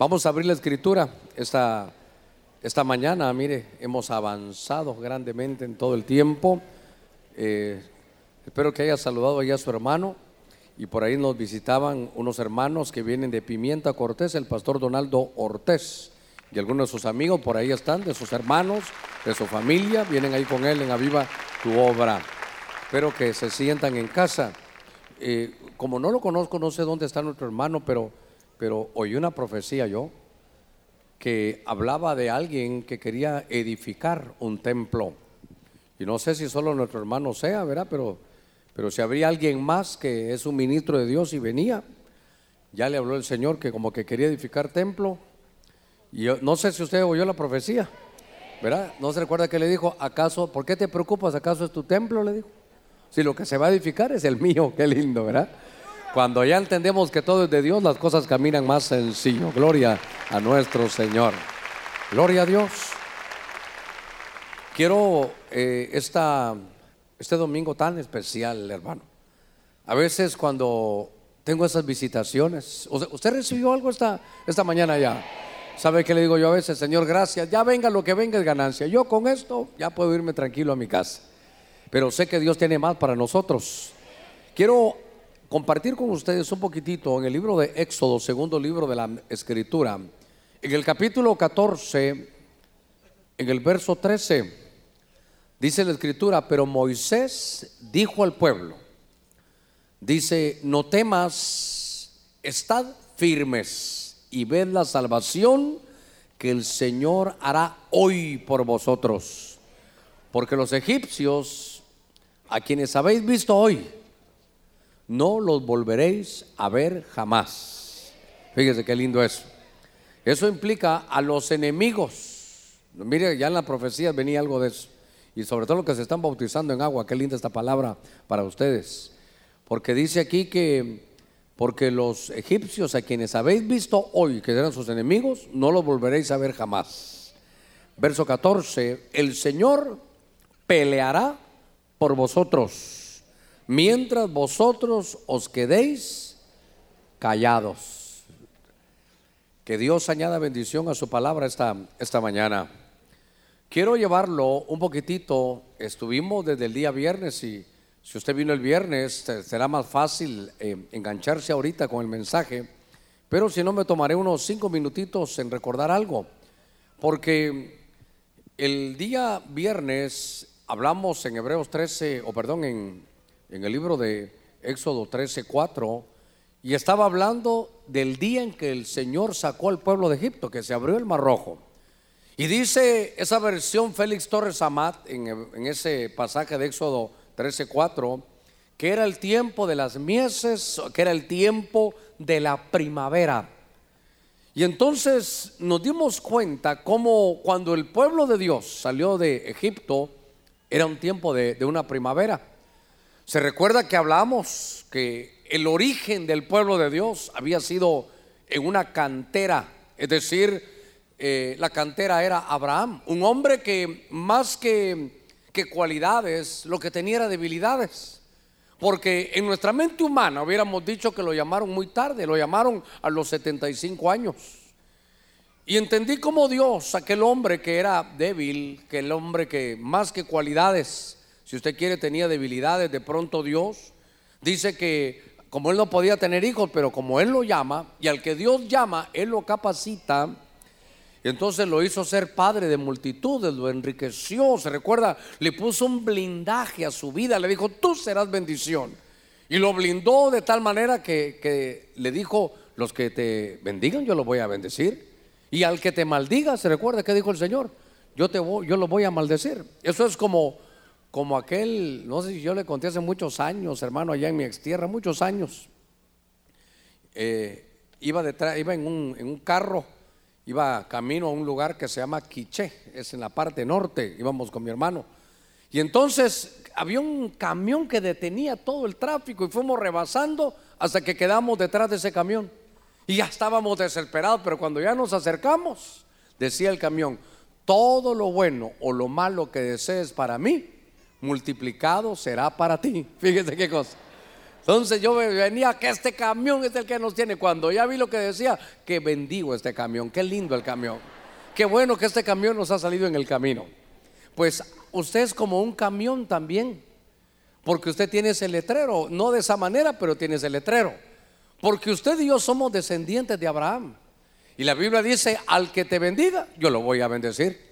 Vamos a abrir la escritura esta, esta mañana. Mire, hemos avanzado grandemente en todo el tiempo. Eh, espero que haya saludado ya a su hermano. Y por ahí nos visitaban unos hermanos que vienen de Pimienta Cortés, el pastor Donaldo Ortés. Y algunos de sus amigos por ahí están, de sus hermanos, de su familia, vienen ahí con él en Aviva tu obra. Espero que se sientan en casa. Eh, como no lo conozco, no sé dónde está nuestro hermano, pero, pero oí una profecía yo que hablaba de alguien que quería edificar un templo. Y no sé si solo nuestro hermano sea, ¿verdad? Pero, pero si habría alguien más que es un ministro de Dios y venía, ya le habló el Señor que como que quería edificar templo. Y yo, no sé si usted oyó la profecía, ¿verdad? No se recuerda que le dijo, ¿acaso, por qué te preocupas? ¿Acaso es tu templo? Le dijo. Si lo que se va a edificar es el mío, qué lindo, ¿verdad? Cuando ya entendemos que todo es de Dios, las cosas caminan más sencillo. Gloria a nuestro Señor. Gloria a Dios. Quiero eh, este domingo tan especial, hermano. A veces cuando tengo esas visitaciones, ¿usted recibió algo esta, esta mañana ya? ¿Sabe qué le digo yo a veces? Señor, gracias, ya venga lo que venga es ganancia. Yo con esto ya puedo irme tranquilo a mi casa. Pero sé que Dios tiene más para nosotros. Quiero compartir con ustedes un poquitito en el libro de Éxodo, segundo libro de la Escritura, en el capítulo 14, en el verso 13, dice la Escritura, pero Moisés dijo al pueblo, dice, no temas, estad firmes y ved la salvación que el Señor hará hoy por vosotros, porque los egipcios, a quienes habéis visto hoy, no los volveréis a ver jamás. Fíjese qué lindo eso. Eso implica a los enemigos. Mire, ya en la profecía venía algo de eso. Y sobre todo los que se están bautizando en agua. Qué linda esta palabra para ustedes. Porque dice aquí que, porque los egipcios a quienes habéis visto hoy, que eran sus enemigos, no los volveréis a ver jamás. Verso 14, el Señor peleará por vosotros mientras vosotros os quedéis callados. Que Dios añada bendición a su palabra esta, esta mañana. Quiero llevarlo un poquitito, estuvimos desde el día viernes y si usted vino el viernes será más fácil eh, engancharse ahorita con el mensaje, pero si no me tomaré unos cinco minutitos en recordar algo, porque el día viernes hablamos en Hebreos 13, o perdón, en en el libro de Éxodo 13, 4, y estaba hablando del día en que el Señor sacó al pueblo de Egipto, que se abrió el mar rojo. Y dice esa versión Félix Torres Amat en, ese pasaje de Éxodo 13, 4, que era el tiempo de las mieses, que era el tiempo de la primavera. Y entonces nos dimos cuenta cómo cuando el pueblo de Dios salió de Egipto, era un tiempo de una primavera. Se recuerda que hablamos que el origen del pueblo de Dios había sido en una cantera, es decir, eh, la cantera era Abraham, un hombre que más que, cualidades, lo que tenía era debilidades. Porque en nuestra mente humana hubiéramos dicho que lo llamaron muy tarde, lo llamaron a los 75 años. Y entendí como Dios, aquel hombre que era débil, que el hombre que más que cualidades, si usted quiere, tenía debilidades, de pronto Dios dice que como él no podía tener hijos, pero como él lo llama, y al que Dios llama, él lo capacita, entonces lo hizo ser padre de multitudes, lo enriqueció, se recuerda, le puso un blindaje a su vida, le dijo, tú serás bendición. Y lo blindó de tal manera que, que le dijo, los que te bendigan yo los voy a bendecir. Y al que te maldiga, se recuerda que dijo el Señor, yo, te yo lo voy a maldecir. Eso es como como aquel, no sé si yo le conté hace muchos años, hermano, allá en mi extierra, muchos años. Eh, iba detrás, iba en un, en un, carro, iba camino a un lugar que se llama Quiché, es en la parte norte, íbamos con mi hermano. Y entonces había un camión que detenía todo el tráfico y fuimos rebasando hasta que quedamos detrás de ese camión. Y ya estábamos desesperados, pero cuando ya nos acercamos, decía el camión, todo lo bueno o lo malo que desees para mí, multiplicado será para ti. Fíjese qué cosa. Entonces yo venía que este camión es el que nos tiene. Cuando ya vi lo que decía, que bendigo este camión, qué lindo el camión. Qué bueno que este camión nos ha salido en el camino. Pues usted es como un camión también, porque usted tiene ese letrero, no de esa manera, pero tiene ese letrero. Porque usted y yo somos descendientes de Abraham. Y la Biblia dice, al que te bendiga, yo lo voy a bendecir.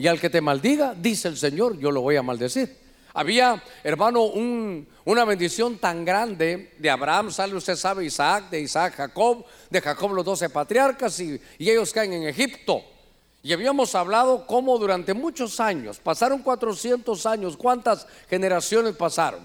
Y al que te maldiga, dice el Señor, yo lo voy a maldecir. Había, hermano, una bendición tan grande de Abraham, sale usted sabe Isaac, de Isaac Jacob, de Jacob los doce patriarcas y, y ellos caen en Egipto. Y habíamos hablado cómo durante muchos años, pasaron 400 años, cuántas generaciones pasaron.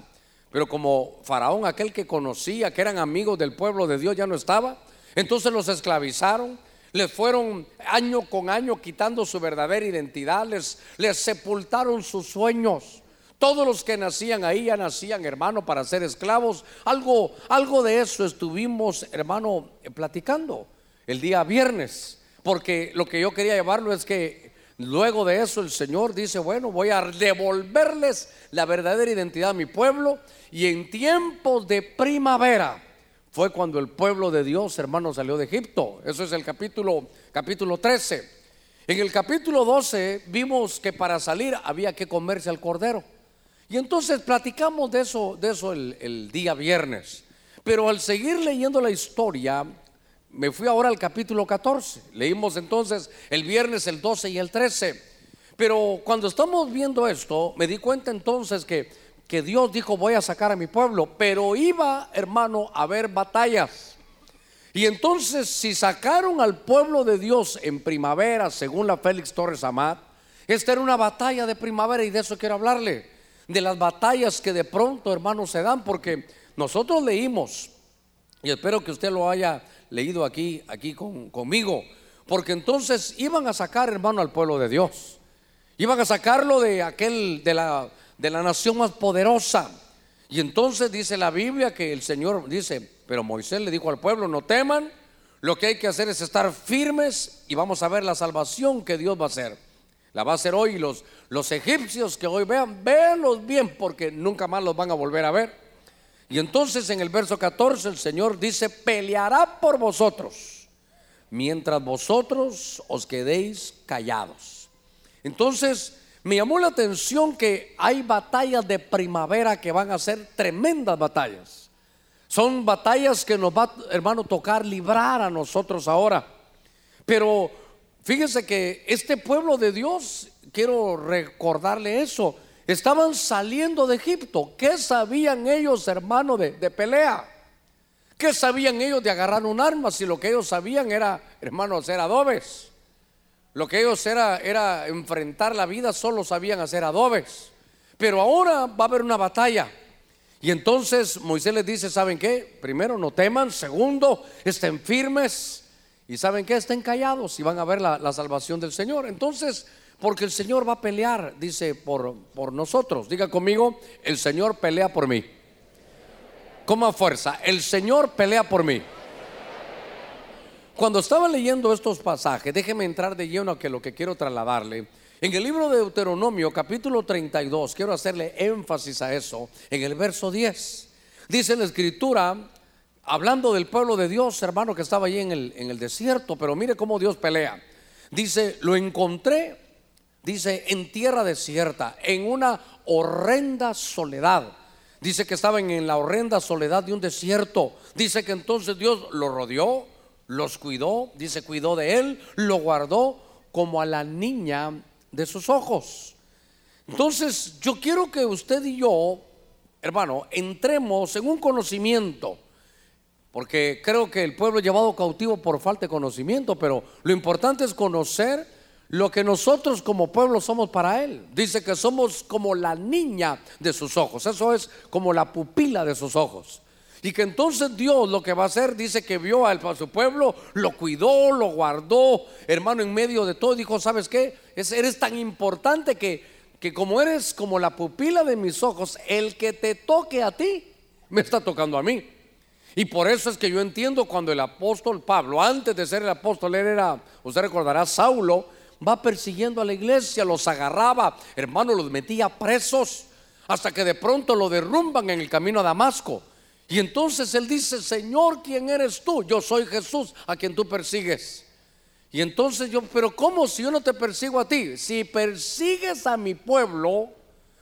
Pero como Faraón, aquel que conocía, que eran amigos del pueblo de Dios, ya no estaba, entonces los esclavizaron, les fueron año con año quitando su verdadera identidad, les, sepultaron sus sueños. Todos los que nacían ahí ya nacían, hermano, para ser esclavos. Algo, algo de eso estuvimos, hermano, platicando el día viernes. Porque lo que yo quería llevarlo es que luego de eso el Señor dice, bueno, voy a devolverles la verdadera identidad a mi pueblo. Y en tiempos de primavera fue cuando el pueblo de Dios, hermano, salió de Egipto. Eso es el capítulo, capítulo 13. En el capítulo 12 vimos que para salir había que comerse al cordero. Y entonces platicamos de eso, de eso el, día viernes. Pero al seguir leyendo la historia, me fui ahora al capítulo 14. Leímos entonces el viernes el 12 y el 13. Pero cuando estamos viendo esto, me di cuenta entonces que, que Dios dijo voy a sacar a mi pueblo, pero iba, hermano, a haber batallas. Y entonces si sacaron al pueblo de Dios en primavera, según la Félix Torres Amat, esta era una batalla de primavera y de eso quiero hablarle de las batallas que de pronto, hermanos, se dan, porque nosotros leímos, y espero que usted lo haya leído aquí, aquí conmigo, porque entonces iban a sacar, hermano, al pueblo de Dios, iban a sacarlo de aquel, de la, de la nación más poderosa. Y entonces dice la Biblia que el Señor dice, pero Moisés le dijo al pueblo, no teman, lo que hay que hacer es estar firmes y vamos a ver la salvación que Dios va a hacer. La va a hacer hoy los, los egipcios que hoy vean, véanlos bien porque nunca más los van a volver a ver. Y entonces en el verso 14 el Señor dice, peleará por vosotros mientras vosotros os quedéis callados. Entonces me llamó la atención que hay batallas de primavera que van a ser tremendas batallas. Son batallas que nos va, hermano, tocar librar a nosotros ahora. Pero Fíjense que este pueblo de Dios, quiero recordarle eso, estaban saliendo de Egipto. ¿Qué sabían ellos, hermano, de, pelea? ¿Qué sabían ellos de agarrar un arma? Si lo que ellos sabían era, hermano, hacer adobes. Lo que ellos era, era enfrentar la vida, solo sabían hacer adobes. Pero ahora va a haber una batalla. Y entonces Moisés les dice, ¿saben qué? Primero, no teman. Segundo, estén firmes. Y saben que estén callados y van a ver la, salvación del Señor. Entonces, porque el Señor va a pelear, dice, por, por nosotros. Diga conmigo, el Señor pelea por mí. Como fuerza, el Señor pelea por mí. Cuando estaba leyendo estos pasajes, déjeme entrar de lleno a que lo que quiero trasladarle. En el libro de Deuteronomio, capítulo 32, quiero hacerle énfasis a eso, en el verso 10. Dice la escritura, hablando del pueblo de Dios, hermano, que estaba allí en el, en el desierto, pero mire cómo Dios pelea. Dice, lo encontré, dice, en tierra desierta, en una horrenda soledad. Dice que estaban en la horrenda soledad de un desierto. Dice que entonces Dios lo rodeó, los cuidó, dice, cuidó de él, lo guardó como a la niña de sus ojos. Entonces, yo quiero que usted y yo, hermano, entremos en un conocimiento porque creo que el pueblo es llevado cautivo por falta de conocimiento, pero lo importante es conocer lo que nosotros como pueblo somos para Él. Dice que somos como la niña de sus ojos, eso es como la pupila de sus ojos. Y que entonces Dios lo que va a hacer, dice que vio a su pueblo, lo cuidó, lo guardó, hermano, en medio de todo, dijo, ¿sabes qué? eres tan importante que, que como eres como la pupila de mis ojos, el que te toque a ti, me está tocando a mí. Y por eso es que yo entiendo cuando el apóstol Pablo, antes de ser el apóstol, él era, usted recordará, Saulo, va persiguiendo a la iglesia, los agarraba, hermano, los metía presos, hasta que de pronto lo derrumban en el camino a Damasco. Y entonces él dice, Señor, ¿quién eres tú? Yo soy Jesús, a quien tú persigues. Y entonces yo, pero ¿cómo si yo no te persigo a ti? Si persigues a mi pueblo,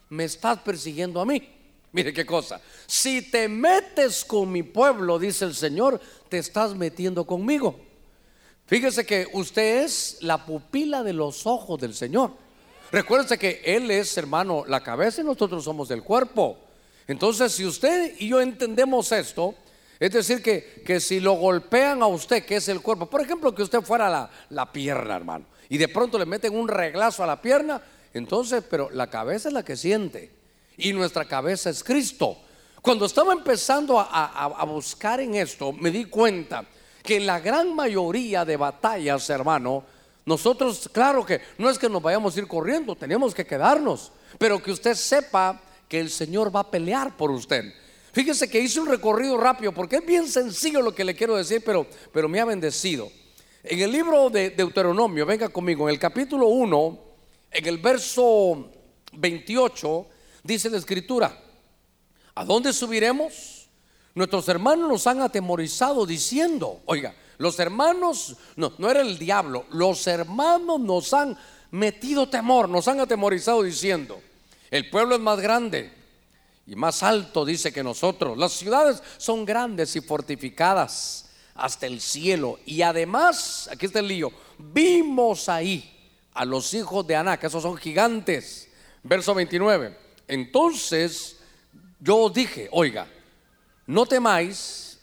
me estás persiguiendo a mí. Mire qué cosa. Si te metes con mi pueblo, dice el Señor, te estás metiendo conmigo. Fíjese que usted es la pupila de los ojos del Señor. Recuérdese que Él es, hermano, la cabeza y nosotros somos del cuerpo. Entonces, si usted y yo entendemos esto, es decir, que, que si lo golpean a usted, que es el cuerpo, por ejemplo, que usted fuera la, la pierna, hermano, y de pronto le meten un reglazo a la pierna, entonces, pero la cabeza es la que siente, y nuestra cabeza es Cristo. Cuando estaba empezando a, a buscar en esto, me di cuenta que en la gran mayoría de batallas, hermano, nosotros, claro que no es que nos vayamos a ir corriendo, tenemos que quedarnos, pero que usted sepa que el Señor va a pelear por usted. Fíjese que hice un recorrido rápido porque es bien sencillo lo que le quiero decir, pero, pero me ha bendecido. En el libro de Deuteronomio, venga conmigo, en el capítulo 1, en el verso 28, dice la escritura, ¿a dónde subiremos? Nuestros hermanos nos han atemorizado diciendo, oiga, los hermanos, no, no era el diablo, los hermanos nos han metido temor, nos han atemorizado diciendo, el pueblo es más grande y más alto, dice que nosotros. Las ciudades son grandes y fortificadas hasta el cielo. Y además, aquí está el lío, vimos ahí a los hijos de Aná, que esos son gigantes. Verso 29. Entonces yo dije, oiga, no temáis,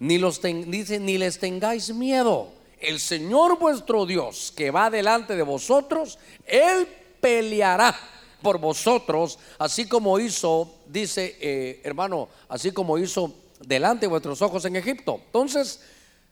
ni, los ni les tengáis miedo. El Señor vuestro Dios, que va delante de vosotros, Él peleará por vosotros, así como hizo, dice eh, hermano, así como hizo delante de vuestros ojos en Egipto. Entonces,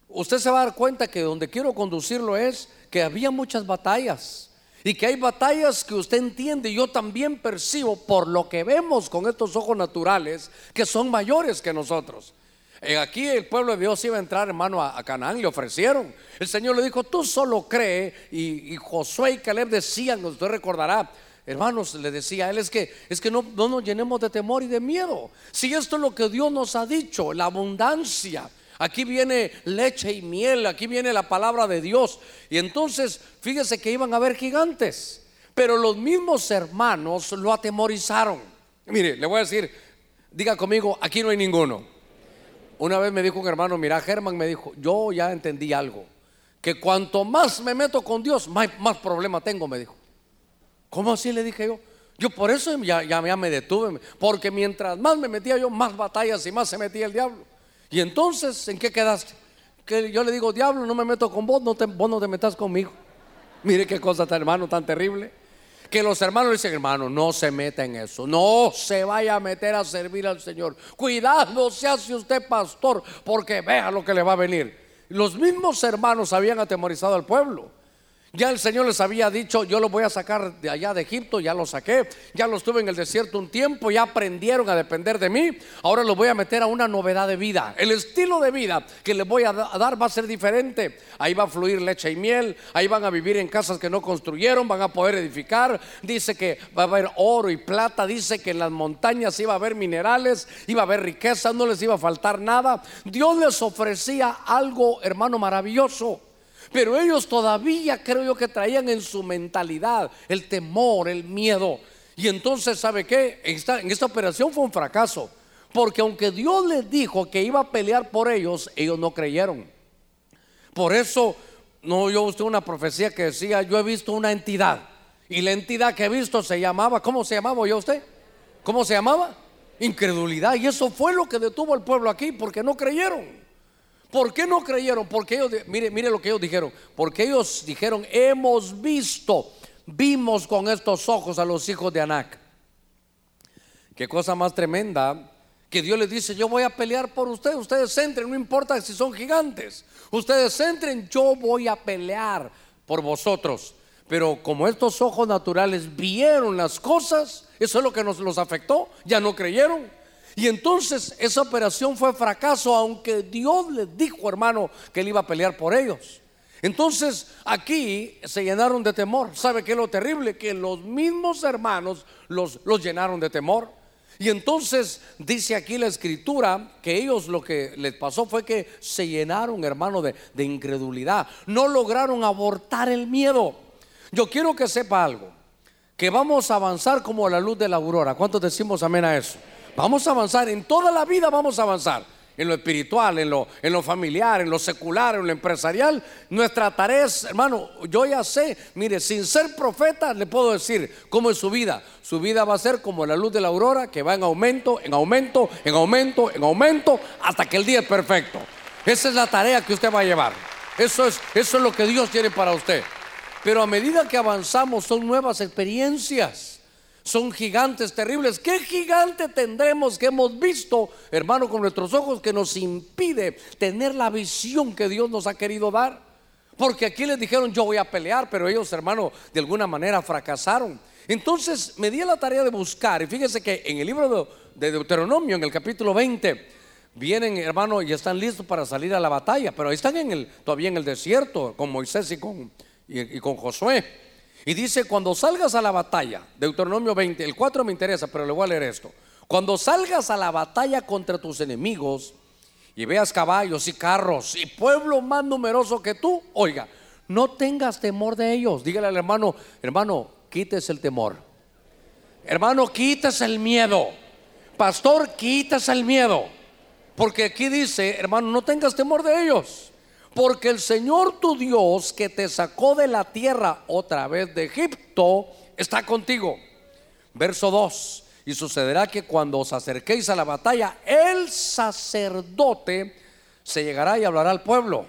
usted se va a dar cuenta que donde quiero conducirlo es que había muchas batallas. Y que hay batallas que usted entiende y yo también percibo por lo que vemos con estos ojos naturales que son mayores que nosotros. Eh, aquí el pueblo de Dios iba a entrar, hermano, a, Canaán, le ofrecieron. El Señor le dijo, tú solo cree. Y, y Josué y Caleb decían, usted recordará, Hermanos, le decía él, es que, es que no, no nos llenemos de temor y de miedo. Si esto es lo que Dios nos ha dicho, la abundancia. Aquí viene leche y miel, aquí viene la palabra de Dios. Y entonces, fíjese que iban a haber gigantes. Pero los mismos hermanos lo atemorizaron. Mire, le voy a decir, diga conmigo, aquí no hay ninguno. Una vez me dijo un hermano, mira, Germán me dijo, yo ya entendí algo. Que cuanto más me meto con Dios, más, más problema tengo, me dijo. ¿Cómo así le dije yo? Yo por eso ya, ya, me detuve, porque mientras más me metía yo, más batallas y más se metía el diablo. Y entonces, ¿en qué quedaste? Que yo le digo, diablo, no me meto con vos, no te, vos no te metas conmigo. Mire qué cosa tan hermano, tan terrible. Que los hermanos dicen, hermano, no se meta en eso, no se vaya a meter a servir al Señor. Cuidado, se hace usted pastor, porque vea lo que le va a venir. Los mismos hermanos habían atemorizado al pueblo. Ya el Señor les había dicho, yo los voy a sacar de allá de Egipto, ya los saqué, ya los tuve en el desierto un tiempo, ya aprendieron a depender de mí, ahora los voy a meter a una novedad de vida. El estilo de vida que les voy a dar va a ser diferente. Ahí va a fluir leche y miel, ahí van a vivir en casas que no construyeron, van a poder edificar. Dice que va a haber oro y plata, dice que en las montañas iba a haber minerales, iba a haber riqueza, no les iba a faltar nada. Dios les ofrecía algo, hermano, maravilloso. Pero ellos todavía creo yo que traían en su mentalidad el temor, el miedo. Y entonces, ¿sabe qué? En esta, en esta operación fue un fracaso. Porque aunque Dios les dijo que iba a pelear por ellos, ellos no creyeron. Por eso, no yo usted una profecía que decía, yo he visto una entidad. Y la entidad que he visto se llamaba, ¿cómo se llamaba yo usted? ¿Cómo se llamaba? Incredulidad. Y eso fue lo que detuvo al pueblo aquí, porque no creyeron. ¿Por qué no creyeron? Porque ellos, mire, mire lo que ellos dijeron. Porque ellos dijeron, hemos visto, vimos con estos ojos a los hijos de Anac. Qué cosa más tremenda que Dios les dice, yo voy a pelear por ustedes, ustedes entren, no importa si son gigantes, ustedes entren, yo voy a pelear por vosotros. Pero como estos ojos naturales vieron las cosas, eso es lo que nos los afectó, ya no creyeron. Y entonces esa operación fue fracaso, aunque Dios les dijo, hermano, que él iba a pelear por ellos. Entonces aquí se llenaron de temor. ¿Sabe qué es lo terrible? Que los mismos hermanos los, los llenaron de temor. Y entonces dice aquí la escritura que ellos lo que les pasó fue que se llenaron, hermano, de, de incredulidad. No lograron abortar el miedo. Yo quiero que sepa algo, que vamos a avanzar como la luz de la aurora. ¿Cuántos decimos amén a eso? Vamos a avanzar, en toda la vida vamos a avanzar en lo espiritual, en lo, en lo familiar, en lo secular, en lo empresarial. Nuestra tarea es, hermano, yo ya sé, mire, sin ser profeta, le puedo decir cómo es su vida. Su vida va a ser como la luz de la aurora, que va en aumento, en aumento, en aumento, en aumento, hasta que el día es perfecto. Esa es la tarea que usted va a llevar. Eso es, eso es lo que Dios tiene para usted. Pero a medida que avanzamos son nuevas experiencias son gigantes terribles. ¿Qué gigante tendremos que hemos visto, hermano, con nuestros ojos que nos impide tener la visión que Dios nos ha querido dar? Porque aquí les dijeron yo voy a pelear, pero ellos, hermano, de alguna manera fracasaron. Entonces me di la tarea de buscar y fíjense que en el libro de, Deuteronomio, en el capítulo 20, vienen, hermano, y están listos para salir a la batalla, pero están en el, todavía en el desierto con Moisés y con, y con Josué. Y dice, cuando salgas a la batalla, Deuteronomio 20, el 4 me interesa, pero le voy a leer esto. Cuando salgas a la batalla contra tus enemigos y veas caballos y carros y pueblo más numeroso que tú, oiga, no tengas temor de ellos. Dígale al hermano, hermano, quites el temor. Hermano, quites el miedo. Pastor, quites el miedo. Porque aquí dice, hermano, no tengas temor de ellos. Porque el Señor tu Dios que te sacó de la tierra otra vez de Egipto está contigo. Verso 2. Y sucederá que cuando os acerquéis a la batalla, el sacerdote se llegará y hablará al pueblo.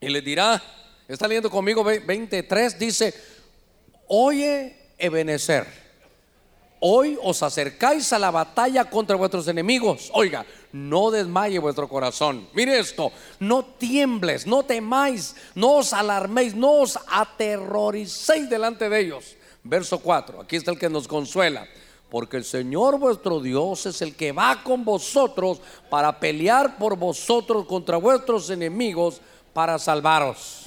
Y le dirá, está leyendo conmigo 23, dice, oye Ebenezer Hoy os acercáis a la batalla contra vuestros enemigos. Oiga, no desmaye vuestro corazón. Mire esto, no tiembles, no temáis, no os alarméis, no os aterroricéis delante de ellos. Verso 4, aquí está el que nos consuela. Porque el Señor vuestro Dios es el que va con vosotros para pelear por vosotros contra vuestros enemigos para salvaros.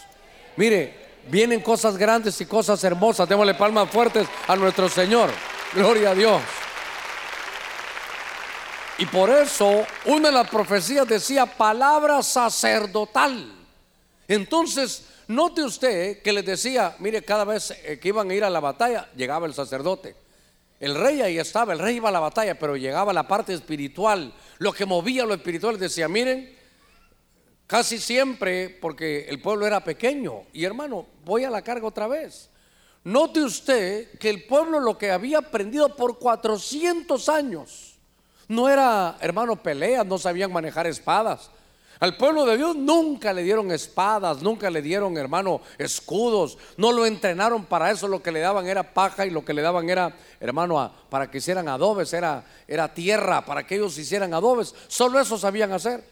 Mire, vienen cosas grandes y cosas hermosas. Démosle palmas fuertes a nuestro Señor. Gloria a Dios. Y por eso una de las profecías decía palabra sacerdotal. Entonces, note usted que les decía, mire, cada vez eh, que iban a ir a la batalla, llegaba el sacerdote. El rey ahí estaba, el rey iba a la batalla, pero llegaba la parte espiritual, lo que movía lo espiritual. Decía, miren, casi siempre, porque el pueblo era pequeño, y hermano, voy a la carga otra vez. Note usted que el pueblo lo que había aprendido por 400 años no era, hermano, peleas, no sabían manejar espadas. Al pueblo de Dios nunca le dieron espadas, nunca le dieron, hermano, escudos, no lo entrenaron para eso, lo que le daban era paja y lo que le daban era, hermano, para que hicieran adobes, era, era tierra, para que ellos hicieran adobes, solo eso sabían hacer.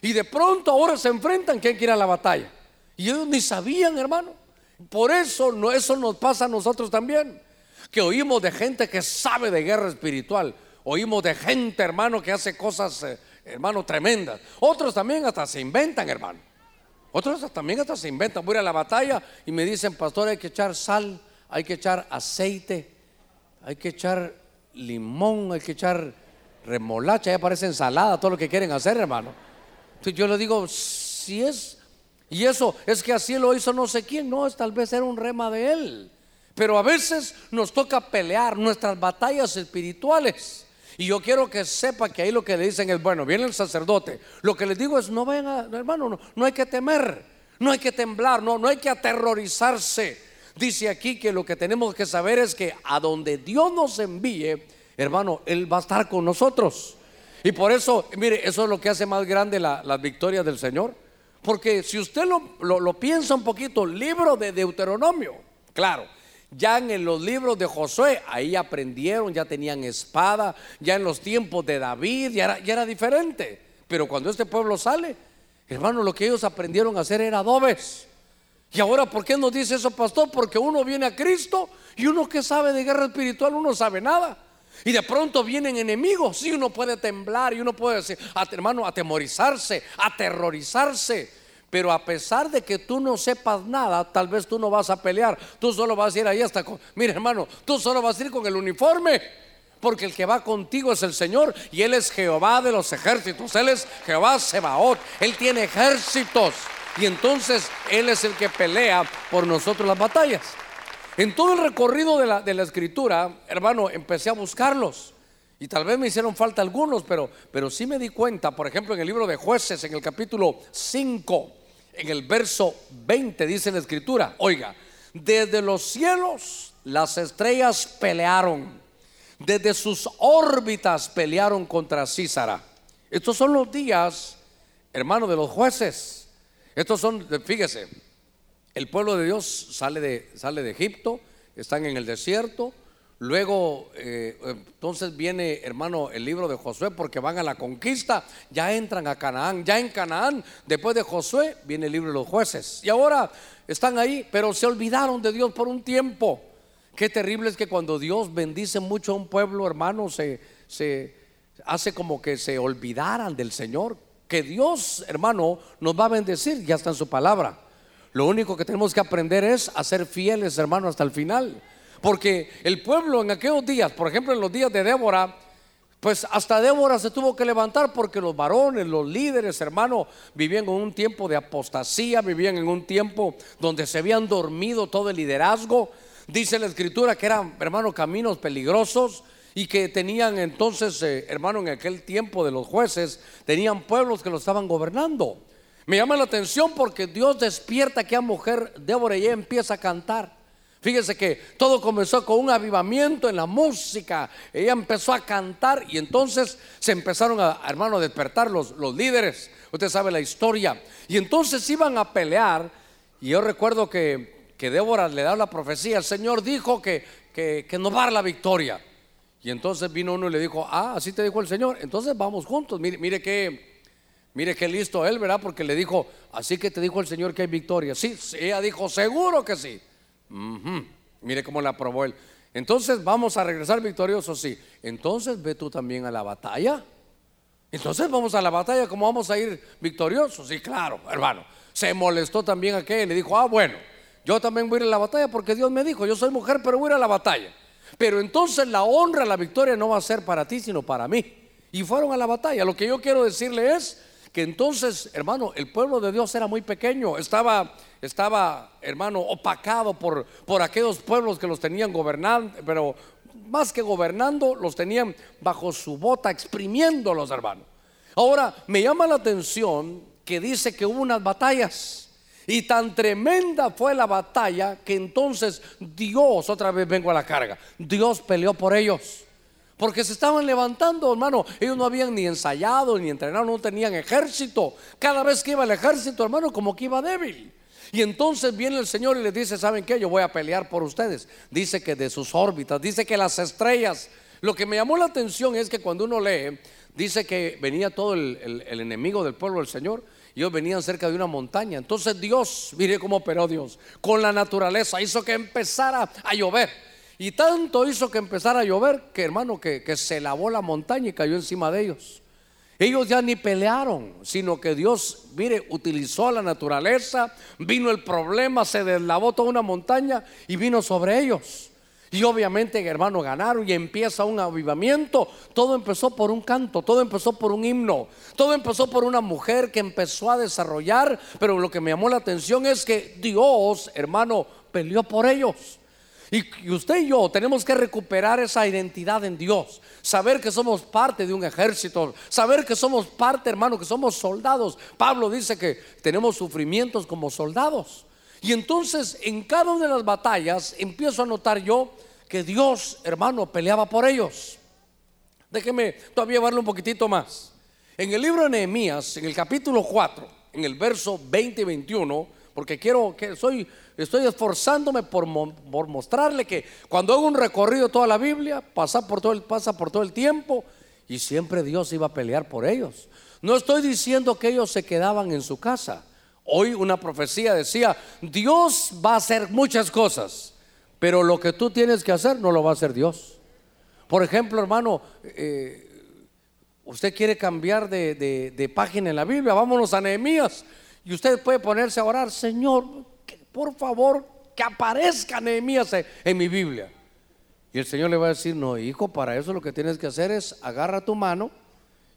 Y de pronto ahora se enfrentan, ¿quién quiere a la batalla? Y ellos ni sabían, hermano. Por eso no, eso nos pasa a nosotros también. Que oímos de gente que sabe de guerra espiritual. Oímos de gente, hermano, que hace cosas, eh, hermano, tremendas. Otros también hasta se inventan, hermano. Otros también hasta se inventan. Voy a la batalla y me dicen, pastor, hay que echar sal, hay que echar aceite, hay que echar limón, hay que echar remolacha, ya parece ensalada, todo lo que quieren hacer, hermano. Yo le digo, si es y eso es que así lo hizo no sé quién, no, tal vez era un rema de él. Pero a veces nos toca pelear nuestras batallas espirituales. Y yo quiero que sepa que ahí lo que le dicen es, bueno, viene el sacerdote. Lo que les digo es, no vayan hermano, no, no hay que temer, no hay que temblar, no, no hay que aterrorizarse. Dice aquí que lo que tenemos que saber es que a donde Dios nos envíe, hermano, Él va a estar con nosotros. Y por eso, mire, eso es lo que hace más grande la, las victorias del Señor. Porque si usted lo, piensa un poquito, libro de Deuteronomio, claro, ya en los libros de Josué, ahí aprendieron, ya tenían espada, ya en los tiempos de David, ya era, diferente. Pero cuando este pueblo sale, hermano, lo que ellos aprendieron a hacer era adobes. Y ahora, ¿por qué nos dice eso, pastor? Porque uno viene a Cristo y uno que sabe de guerra espiritual, uno sabe nada. Y de pronto vienen enemigos y uno puede temblar y uno puede decir, hermano, atemorizarse, aterrorizarse. Pero a pesar de que tú no sepas nada, tal vez tú no vas a pelear. Tú solo vas a ir ahí hasta con, mire hermano, tú solo vas a ir con el uniforme. porque el que va contigo es el Señor y Él es Jehová de los ejércitos, Él es Jehová Sebaot, Él tiene ejércitos y entonces Él es el que pelea por nosotros las batallas. En todo el recorrido de la, de la escritura, hermano, empecé a buscarlos. Y tal vez me hicieron falta algunos, pero, pero sí me di cuenta, por ejemplo, en el libro de jueces, en el capítulo 5, en el verso 20, dice la escritura, oiga, desde los cielos las estrellas pelearon, desde sus órbitas pelearon contra Císara. Estos son los días, hermano, de los jueces. Estos son, fíjese, el pueblo de Dios sale de, sale de Egipto, están en el desierto, Luego, eh, entonces viene, hermano, el libro de Josué, porque van a la conquista, ya entran a Canaán, ya en Canaán, después de Josué, viene el libro de los jueces. Y ahora están ahí, pero se olvidaron de Dios por un tiempo. Qué terrible es que cuando Dios bendice mucho a un pueblo, hermano, se, se hace como que se olvidaran del Señor. Que Dios, hermano, nos va a bendecir, ya está en su palabra. Lo único que tenemos que aprender es a ser fieles, hermano, hasta el final. Porque el pueblo en aquellos días, por ejemplo en los días de Débora, pues hasta Débora se tuvo que levantar porque los varones, los líderes, hermano, vivían en un tiempo de apostasía, vivían en un tiempo donde se habían dormido todo el liderazgo. Dice la escritura que eran, hermano, caminos peligrosos y que tenían entonces, eh, hermano, en aquel tiempo de los jueces, tenían pueblos que lo estaban gobernando. Me llama la atención porque Dios despierta a aquella mujer, Débora, y ella empieza a cantar. Fíjese que todo comenzó con un avivamiento en la música. Ella empezó a cantar y entonces se empezaron a, hermano, a despertar los, los líderes. Usted sabe la historia. Y entonces iban a pelear. Y yo recuerdo que, que Débora le da la profecía. El Señor dijo que, que, que nos va a dar la victoria. Y entonces vino uno y le dijo, ah, así te dijo el Señor. Entonces vamos juntos. Mire, mire que, mire qué listo él, ¿verdad? Porque le dijo, así que te dijo el Señor que hay victoria. Sí, ella dijo, seguro que sí. Mire cómo la aprobó él. Entonces vamos a regresar victoriosos, sí. Entonces ve tú también a la batalla. Entonces vamos a la batalla, ¿cómo vamos a ir victoriosos? Sí, claro, hermano. Se molestó también aquel y le dijo, ah, bueno, yo también voy a ir a la batalla porque Dios me dijo, yo soy mujer, pero voy a ir a la batalla. Pero entonces la honra, la victoria no va a ser para ti, sino para mí. Y fueron a la batalla. Lo que yo quiero decirle es que entonces, hermano, el pueblo de Dios era muy pequeño, estaba, estaba, hermano, opacado por, por aquellos pueblos que los tenían gobernando, pero más que gobernando, los tenían bajo su bota, exprimiéndolos, hermano. Ahora, me llama la atención que dice que hubo unas batallas. Y tan tremenda fue la batalla que entonces Dios, otra vez vengo a la carga, Dios peleó por ellos. Porque se estaban levantando, hermano. Ellos no habían ni ensayado ni entrenado, no tenían ejército. Cada vez que iba el ejército, hermano, como que iba débil. Y entonces viene el Señor y les dice, ¿saben qué? Yo voy a pelear por ustedes. Dice que de sus órbitas, dice que las estrellas. Lo que me llamó la atención es que cuando uno lee, dice que venía todo el, enemigo del pueblo del Señor. Y ellos venían cerca de una montaña. Entonces Dios, mire cómo operó Dios, con la naturaleza hizo que empezara a llover. Y tanto hizo que empezara a llover que hermano, que, que se lavó la montaña y cayó encima de ellos. Ellos ya ni pelearon, sino que Dios, mire, utilizó la naturaleza, vino el problema, se deslavó toda una montaña y vino sobre ellos. Y obviamente, hermano, ganaron y empieza un avivamiento. Todo empezó por un canto, todo empezó por un himno, todo empezó por una mujer que empezó a desarrollar. Pero lo que me llamó la atención es que Dios, hermano, peleó por ellos. Y usted y yo tenemos que recuperar esa identidad en Dios. Saber que somos parte de un ejército. Saber que somos parte, hermano, que somos soldados. Pablo dice que tenemos sufrimientos como soldados. Y entonces en cada una de las batallas empiezo a notar yo que Dios, hermano, peleaba por ellos. Déjeme todavía llevarle un poquitito más. En el libro de Nehemías, en el capítulo 4, en el verso 20 y 21, porque quiero que soy estoy esforzándome por, por, mostrarle que cuando hago un recorrido toda la Biblia, pasa por todo el, pasa por todo el tiempo y siempre Dios iba a pelear por ellos. No estoy diciendo que ellos se quedaban en su casa. Hoy una profecía decía, Dios va a hacer muchas cosas, pero lo que tú tienes que hacer no lo va a hacer Dios. Por ejemplo, hermano, eh, usted quiere cambiar de, de, página en la Biblia, vámonos a Nehemías. Y usted puede ponerse a orar, Señor, por favor, que aparezca Nehemías en mi Biblia. Y el Señor le va a decir, no, hijo, para eso lo que tienes que hacer es agarra tu mano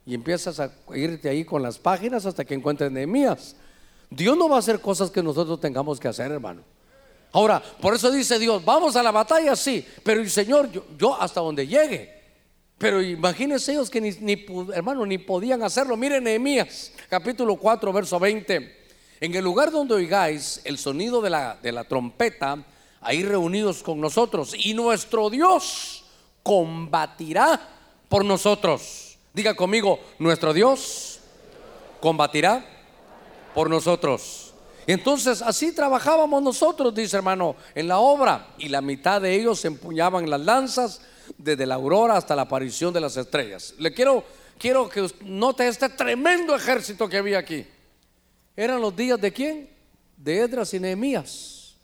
y empiezas a irte ahí con las páginas hasta que encuentres Nehemías. Dios no va a hacer cosas que nosotros tengamos que hacer, hermano. Ahora, por eso dice Dios, vamos a la batalla, sí, pero el Señor, yo, hasta donde llegue. Pero imagínense ellos que ni, hermano, ni podían hacerlo. Miren Nehemías, capítulo 4, verso 20. En el lugar donde oigáis el sonido de la, de la trompeta, ahí reunidos con nosotros, y nuestro Dios combatirá por nosotros. Diga conmigo, nuestro Dios combatirá por nosotros. Entonces así trabajábamos nosotros, dice hermano, en la obra. Y la mitad de ellos empuñaban las lanzas desde la aurora hasta la aparición de las estrellas. Le quiero, quiero que note este tremendo ejército que había aquí. Eran los días de quién? De Edras y Nehemías.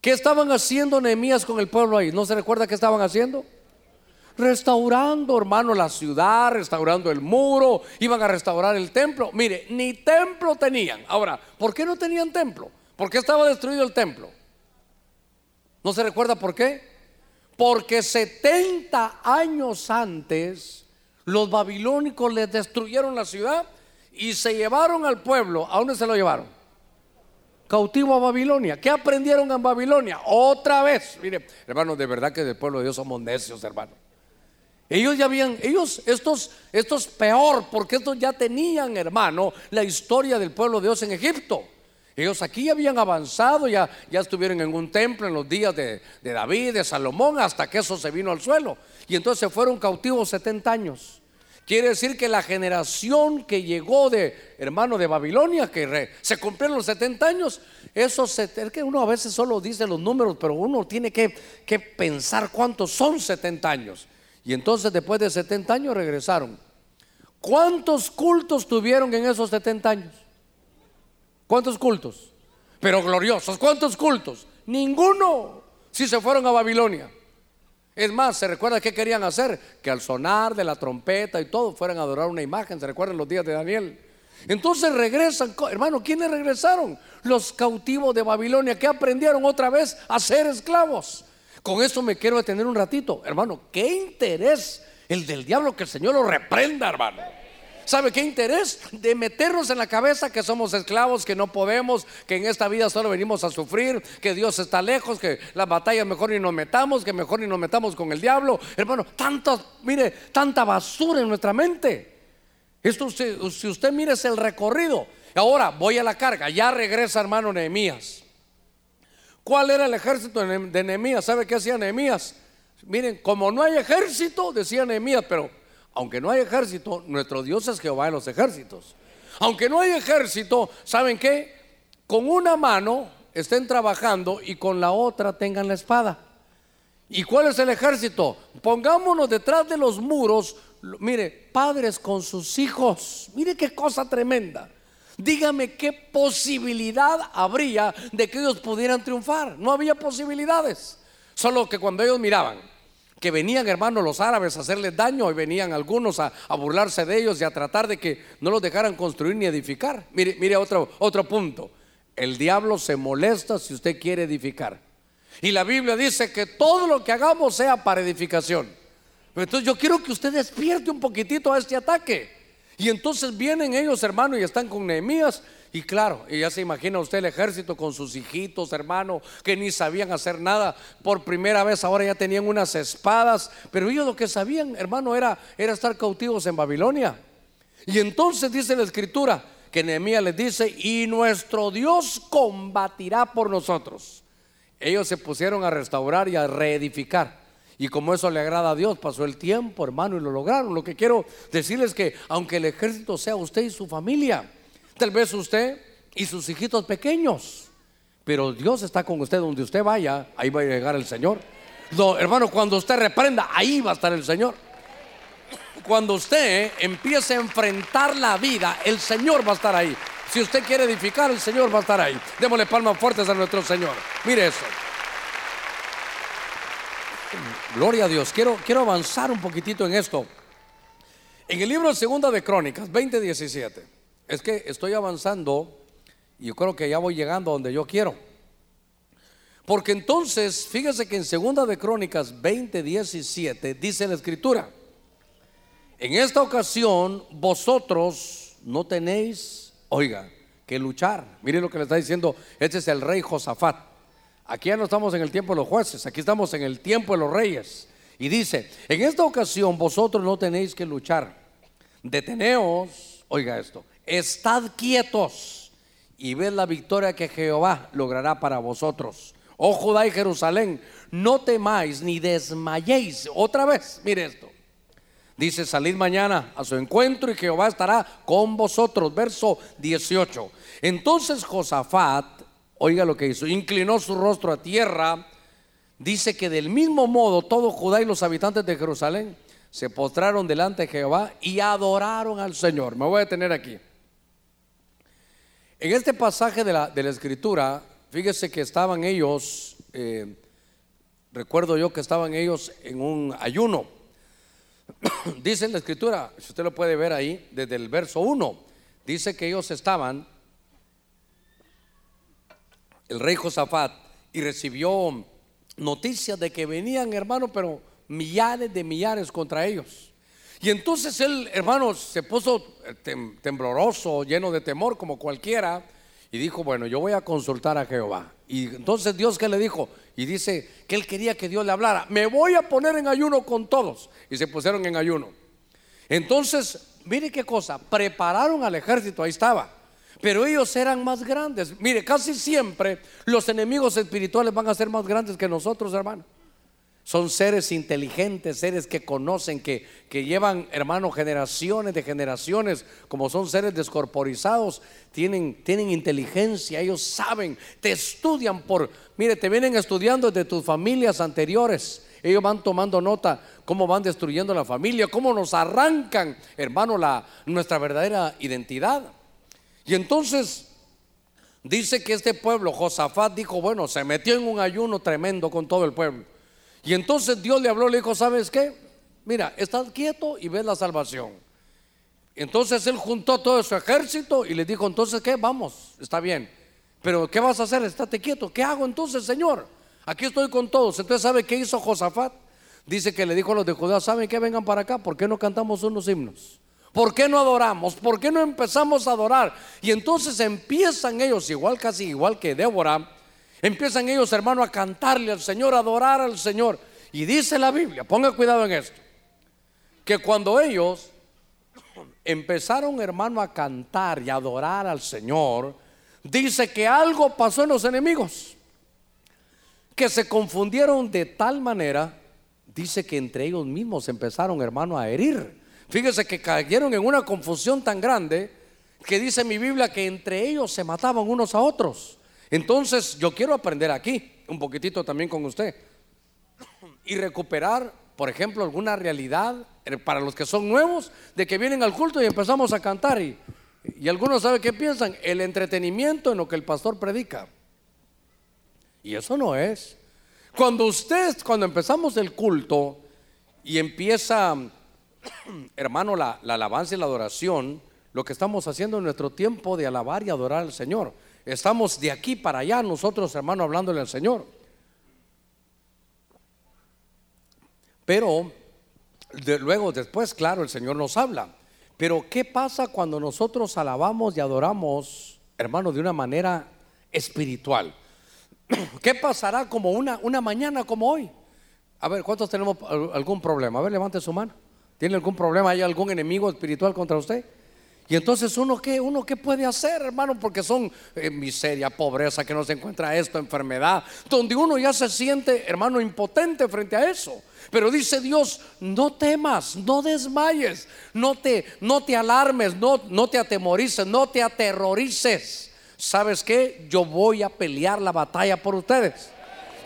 ¿Qué estaban haciendo Nehemías con el pueblo ahí? ¿No se recuerda qué estaban haciendo? restaurando, hermano, la ciudad, restaurando el muro, iban a restaurar el templo. Mire, ni templo tenían. Ahora, ¿por qué no tenían templo? ¿Por qué estaba destruido el templo? ¿No se recuerda por qué? Porque 70 años antes los babilónicos les destruyeron la ciudad y se llevaron al pueblo. ¿A dónde se lo llevaron? Cautivo a Babilonia. ¿Qué aprendieron en Babilonia? Otra vez. Mire, hermanos, de verdad que del pueblo de Dios somos necios, hermano. Ellos ya habían, ellos, estos, estos peor, porque estos ya tenían, hermano, la historia del pueblo de Dios en Egipto. Ellos aquí habían avanzado, ya, ya estuvieron en un templo en los días de, David, de Salomón, hasta que eso se vino al suelo. Y entonces fueron cautivos 70 años. Quiere decir que la generación que llegó de hermano de Babilonia, que se cumplieron los 70 años, eso es que uno a veces solo dice los números, pero uno tiene que pensar cuántos son 70 años. Y entonces después de 70 años regresaron. ¿Cuántos cultos tuvieron en esos 70 años? ¿Cuántos cultos? Pero gloriosos. ¿Cuántos cultos? Ninguno. Si se fueron a Babilonia. Es más, ¿se recuerda qué querían hacer? Que al sonar de la trompeta y todo fueran a adorar una imagen. ¿Se recuerdan los días de Daniel? Entonces regresan, hermano, ¿quiénes regresaron? Los cautivos de Babilonia que aprendieron otra vez a ser esclavos. Con eso me quiero detener un ratito. Hermano, qué interés el del diablo que el Señor lo reprenda, hermano. ¿Sabe qué interés? De meternos en la cabeza que somos esclavos, que no podemos, que en esta vida solo venimos a sufrir, que Dios está lejos, que la batalla mejor ni nos metamos, que mejor ni nos metamos con el diablo. Hermano, tanta, mire, tanta basura en nuestra mente. Esto, si usted mire, es el recorrido. Ahora voy a la carga, ya regresa hermano Nehemías. ¿Cuál era el ejército de Nehemías? ¿Sabe qué hacía Nehemías? Miren, como no hay ejército, decía Nehemías, pero aunque no hay ejército, nuestro Dios es Jehová de los ejércitos. Aunque no hay ejército, ¿saben qué? Con una mano estén trabajando y con la otra tengan la espada. ¿Y cuál es el ejército? Pongámonos detrás de los muros, mire, padres con sus hijos. Mire qué cosa tremenda. Dígame qué posibilidad habría de que ellos pudieran triunfar. No había posibilidades. Solo que cuando ellos miraban que venían hermanos los árabes a hacerles daño y venían algunos a, burlarse de ellos y a tratar de que no los dejaran construir ni edificar. Mire, mire otro, otro punto. El diablo se molesta si usted quiere edificar. Y la Biblia dice que todo lo que hagamos sea para edificación. Entonces yo quiero que usted despierte un poquitito a este ataque. Y entonces vienen ellos, hermano, y están con Nehemías. Y claro, y ya se imagina usted el ejército con sus hijitos, hermano, que ni sabían hacer nada. Por primera vez ahora ya tenían unas espadas. Pero ellos lo que sabían, hermano, era, era estar cautivos en Babilonia. Y entonces dice la escritura que Nehemías les dice, y nuestro Dios combatirá por nosotros. Ellos se pusieron a restaurar y a reedificar. Y como eso le agrada a Dios, pasó el tiempo, hermano, y lo lograron. Lo que quiero decirles es que aunque el ejército sea usted y su familia, tal vez usted y sus hijitos pequeños, pero Dios está con usted donde usted vaya, ahí va a llegar el Señor. No, hermano, cuando usted reprenda, ahí va a estar el Señor. Cuando usted empiece a enfrentar la vida, el Señor va a estar ahí. Si usted quiere edificar, el Señor va a estar ahí. Démosle palmas fuertes a nuestro Señor. Mire eso. Gloria a Dios. Quiero, quiero avanzar un poquitito en esto. En el libro Segunda de Crónicas, 2017, es que estoy avanzando y yo creo que ya voy llegando a donde yo quiero. Porque entonces, fíjese que en segunda de Crónicas 20, 17 dice la escritura, en esta ocasión vosotros no tenéis, oiga, que luchar. Mire lo que le está diciendo, este es el rey Josafat. Aquí ya no estamos en el tiempo de los jueces, aquí estamos en el tiempo de los reyes. Y dice, en esta ocasión vosotros no tenéis que luchar. Deteneos, oiga esto, estad quietos y ved la victoria que Jehová logrará para vosotros. Oh Judá y Jerusalén, no temáis ni desmayéis. Otra vez, mire esto. Dice, salid mañana a su encuentro y Jehová estará con vosotros. Verso 18. Entonces Josafat, oiga lo que hizo, inclinó su rostro a tierra. Dice que del mismo modo todo Judá y los habitantes de Jerusalén se postraron delante de Jehová y adoraron al Señor. Me voy a detener aquí. En este pasaje de la, de la escritura, fíjese que estaban ellos, eh, recuerdo yo que estaban ellos en un ayuno. dice la escritura, si usted lo puede ver ahí, desde el verso 1, dice que ellos estaban, el rey Josafat, y recibió noticias de que venían, hermano, pero millares de millares contra ellos. Y entonces él, hermano, se puso tembloroso, lleno de temor, como cualquiera, y dijo, bueno, yo voy a consultar a Jehová. Y entonces Dios que le dijo, y dice que él quería que Dios le hablara, me voy a poner en ayuno con todos. Y se pusieron en ayuno. Entonces, mire qué cosa, prepararon al ejército, ahí estaba. Pero ellos eran más grandes. Mire, casi siempre los enemigos espirituales van a ser más grandes que nosotros, hermano. Son seres inteligentes, seres que conocen, que, que llevan, hermano, generaciones de generaciones, como son seres descorporizados, tienen, tienen inteligencia, ellos saben, te estudian por, mire, te vienen estudiando de tus familias anteriores. Ellos van tomando nota cómo van destruyendo la familia, cómo nos arrancan, hermano, la, nuestra verdadera identidad. Y entonces dice que este pueblo, Josafat, dijo, bueno, se metió en un ayuno tremendo con todo el pueblo. Y entonces Dios le habló, le dijo, ¿sabes qué? Mira, estás quieto y ves la salvación. Entonces él juntó todo su ejército y le dijo, entonces, ¿qué? Vamos, está bien. Pero ¿qué vas a hacer? Estate quieto. ¿Qué hago entonces, Señor? Aquí estoy con todos. Entonces, ¿sabe qué hizo Josafat? Dice que le dijo a los de Judá, ¿saben qué? Vengan para acá. ¿Por qué no cantamos unos himnos? ¿Por qué no adoramos? ¿Por qué no empezamos a adorar? Y entonces empiezan ellos, igual casi igual que Débora, Empiezan ellos, hermano, a cantarle al Señor, a adorar al Señor. Y dice la Biblia, ponga cuidado en esto, que cuando ellos empezaron, hermano, a cantar y adorar al Señor, dice que algo pasó en los enemigos, que se confundieron de tal manera, dice que entre ellos mismos empezaron, hermano, a herir. Fíjese que cayeron en una confusión tan grande que dice mi Biblia que entre ellos se mataban unos a otros. Entonces yo quiero aprender aquí un poquitito también con usted y recuperar, por ejemplo, alguna realidad eh, para los que son nuevos, de que vienen al culto y empezamos a cantar y, y algunos saben qué piensan, el entretenimiento en lo que el pastor predica. Y eso no es. Cuando usted, cuando empezamos el culto y empieza, hermano, la, la alabanza y la adoración, lo que estamos haciendo en nuestro tiempo de alabar y adorar al Señor. Estamos de aquí para allá nosotros, hermano, hablándole al Señor. Pero luego, después, claro, el Señor nos habla. Pero ¿qué pasa cuando nosotros alabamos y adoramos, hermano, de una manera espiritual? ¿Qué pasará como una, una mañana como hoy? A ver, ¿cuántos tenemos algún problema? A ver, levante su mano. ¿Tiene algún problema? ¿Hay algún enemigo espiritual contra usted? Y entonces uno qué, uno qué puede hacer, hermano, porque son eh, miseria, pobreza, que no se encuentra esto, enfermedad, donde uno ya se siente, hermano, impotente frente a eso. Pero dice Dios, no temas, no desmayes, no te, no te alarmes, no, no te atemorices, no te aterrorices. ¿Sabes qué? Yo voy a pelear la batalla por ustedes.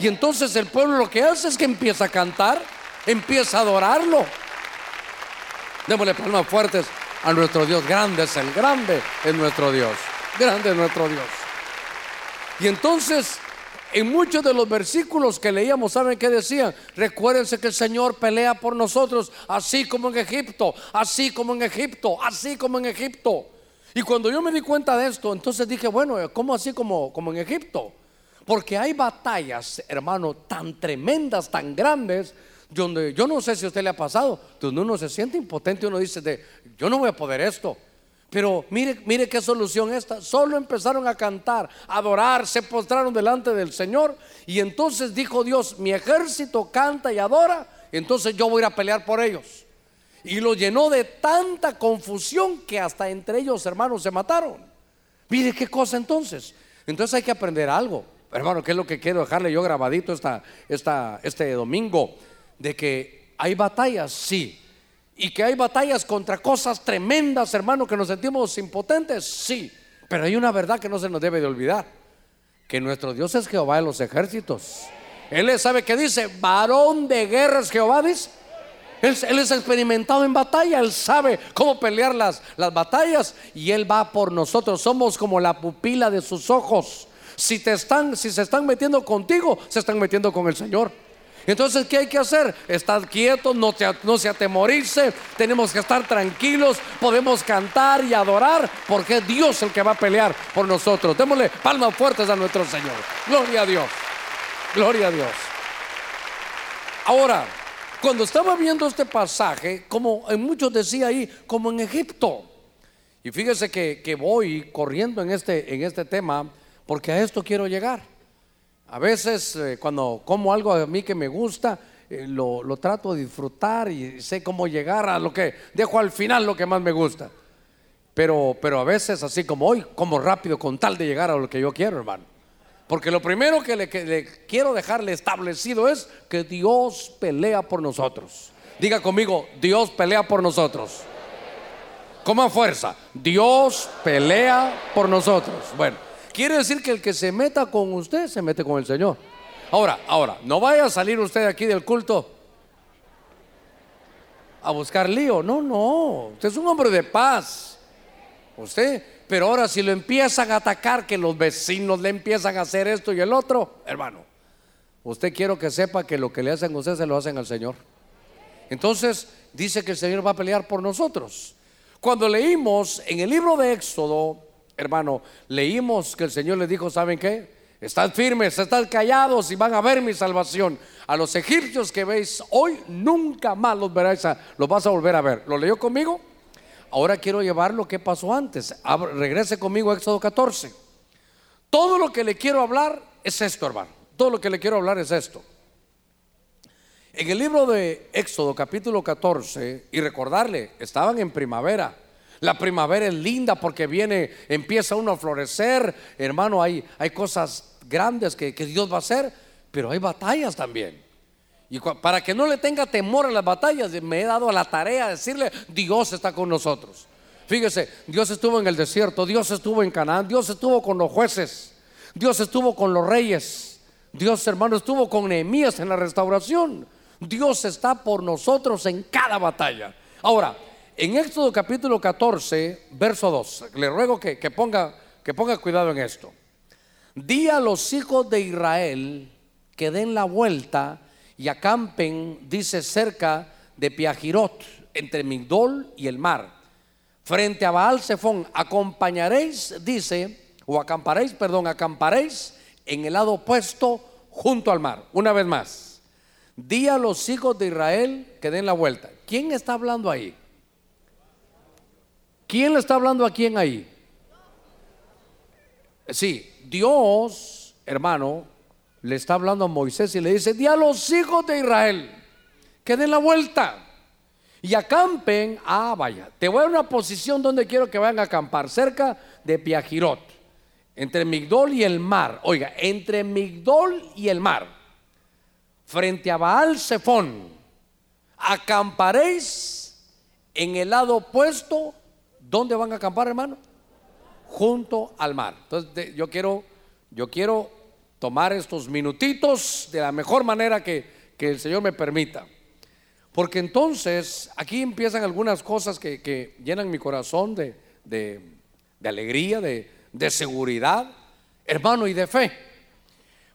Y entonces el pueblo lo que hace es que empieza a cantar, empieza a adorarlo. Démosle palmas fuertes a nuestro Dios. Grande es el grande es nuestro Dios. Grande es nuestro Dios. Y entonces, en muchos de los versículos que leíamos, ¿saben qué decían? Recuérdense que el Señor pelea por nosotros, así como en Egipto, así como en Egipto, así como en Egipto. Y cuando yo me di cuenta de esto, entonces dije, bueno, ¿cómo así como, como en Egipto? Porque hay batallas, hermano, tan tremendas, tan grandes, donde yo no sé si a usted le ha pasado, donde uno se siente impotente, uno dice de, yo no voy a poder esto. Pero mire, mire qué solución esta. Solo empezaron a cantar, a adorar, se postraron delante del Señor. Y entonces dijo Dios, mi ejército canta y adora, entonces yo voy a ir a pelear por ellos. Y lo llenó de tanta confusión que hasta entre ellos hermanos se mataron. Mire qué cosa entonces. Entonces hay que aprender algo. Hermano, ¿qué es lo que quiero dejarle yo grabadito esta, esta, este domingo? De que hay batallas, sí. Y que hay batallas contra cosas tremendas, hermano, que nos sentimos impotentes, sí. Pero hay una verdad que no se nos debe de olvidar. Que nuestro Dios es Jehová de los ejércitos. Él sabe que dice, varón de guerras Jehová dice. Él, es experimentado en batalla, Él sabe cómo pelear las, las batallas y Él va por nosotros. Somos como la pupila de sus ojos. Si, te están, si se están metiendo contigo, se están metiendo con el Señor. Entonces, ¿qué hay que hacer? Estar quietos, no, no se atemorice, tenemos que estar tranquilos, podemos cantar y adorar, porque es Dios el que va a pelear por nosotros. Démosle palmas fuertes a nuestro Señor. Gloria a Dios. Gloria a Dios. Ahora, cuando estaba viendo este pasaje, como muchos decía ahí, como en Egipto. Y fíjese que, voy corriendo en este, en este tema porque a esto quiero llegar. A veces eh, cuando como algo a mí que me gusta, eh, lo, lo, trato de disfrutar y sé cómo llegar a lo que dejo al final lo que más me gusta. Pero, pero a veces, así como hoy, como rápido con tal de llegar a lo que yo quiero, hermano. Porque lo primero que le, quiero dejarle establecido es que Dios pelea por nosotros. Diga conmigo, Dios pelea por nosotros. Como fuerza, Dios pelea por nosotros. Bueno, quiere decir que el que se meta con usted se mete con el Señor. Ahora, ahora, no vaya a salir usted aquí del culto a buscar lío. No, no. Usted es un hombre de paz. Usted pero ahora si lo empiezan a atacar, que los vecinos le empiezan a hacer esto y el otro, hermano, usted quiero que sepa que lo que le hacen a usted se lo hacen al Señor. Entonces dice que el Señor va a pelear por nosotros. Cuando leímos en el libro de Éxodo, hermano, leímos que el Señor le dijo, ¿saben qué? Estad firmes, estad callados y van a ver mi salvación. A los egipcios que veis hoy, nunca más los veráis, los vas a volver a ver. ¿Lo leyó conmigo? Ahora quiero llevar lo que pasó antes. Regrese conmigo a Éxodo 14. Todo lo que le quiero hablar es esto, hermano. Todo lo que le quiero hablar es esto. En el libro de Éxodo capítulo 14, y recordarle, estaban en primavera. La primavera es linda porque viene, empieza uno a florecer. Hermano, hay, hay cosas grandes que, que Dios va a hacer, pero hay batallas también. Y para que no le tenga temor a las batallas, me he dado a la tarea de decirle, Dios está con nosotros. Fíjese, Dios estuvo en el desierto, Dios estuvo en Canaán, Dios estuvo con los jueces, Dios estuvo con los reyes, Dios hermano estuvo con Nehemías en la restauración. Dios está por nosotros en cada batalla. Ahora, en Éxodo capítulo 14, verso 2, le ruego que, que, ponga, que ponga cuidado en esto. Di a los hijos de Israel que den la vuelta y acampen, dice, cerca de Piajirot, entre Migdol y el mar. Frente a Baal Zephon, acompañaréis, dice, o acamparéis, perdón, acamparéis en el lado opuesto junto al mar. Una vez más, di a los hijos de Israel que den la vuelta. ¿Quién está hablando ahí? ¿Quién le está hablando a quién ahí? Sí, Dios, hermano, le está hablando a Moisés y le dice, di a los hijos de Israel que den la vuelta y acampen. Ah, vaya, te voy a una posición donde quiero que vayan a acampar, cerca de Piajirot, entre Migdol y el mar. Oiga, entre Migdol y el mar, frente a Baal Zephón, acamparéis en el lado opuesto. ¿Dónde van a acampar, hermano? Junto al mar. Entonces, yo quiero, yo quiero tomar estos minutitos de la mejor manera que, el Señor me permita. Porque entonces aquí empiezan algunas cosas que, llenan mi corazón de, de, alegría, de, de, seguridad, hermano, y de fe.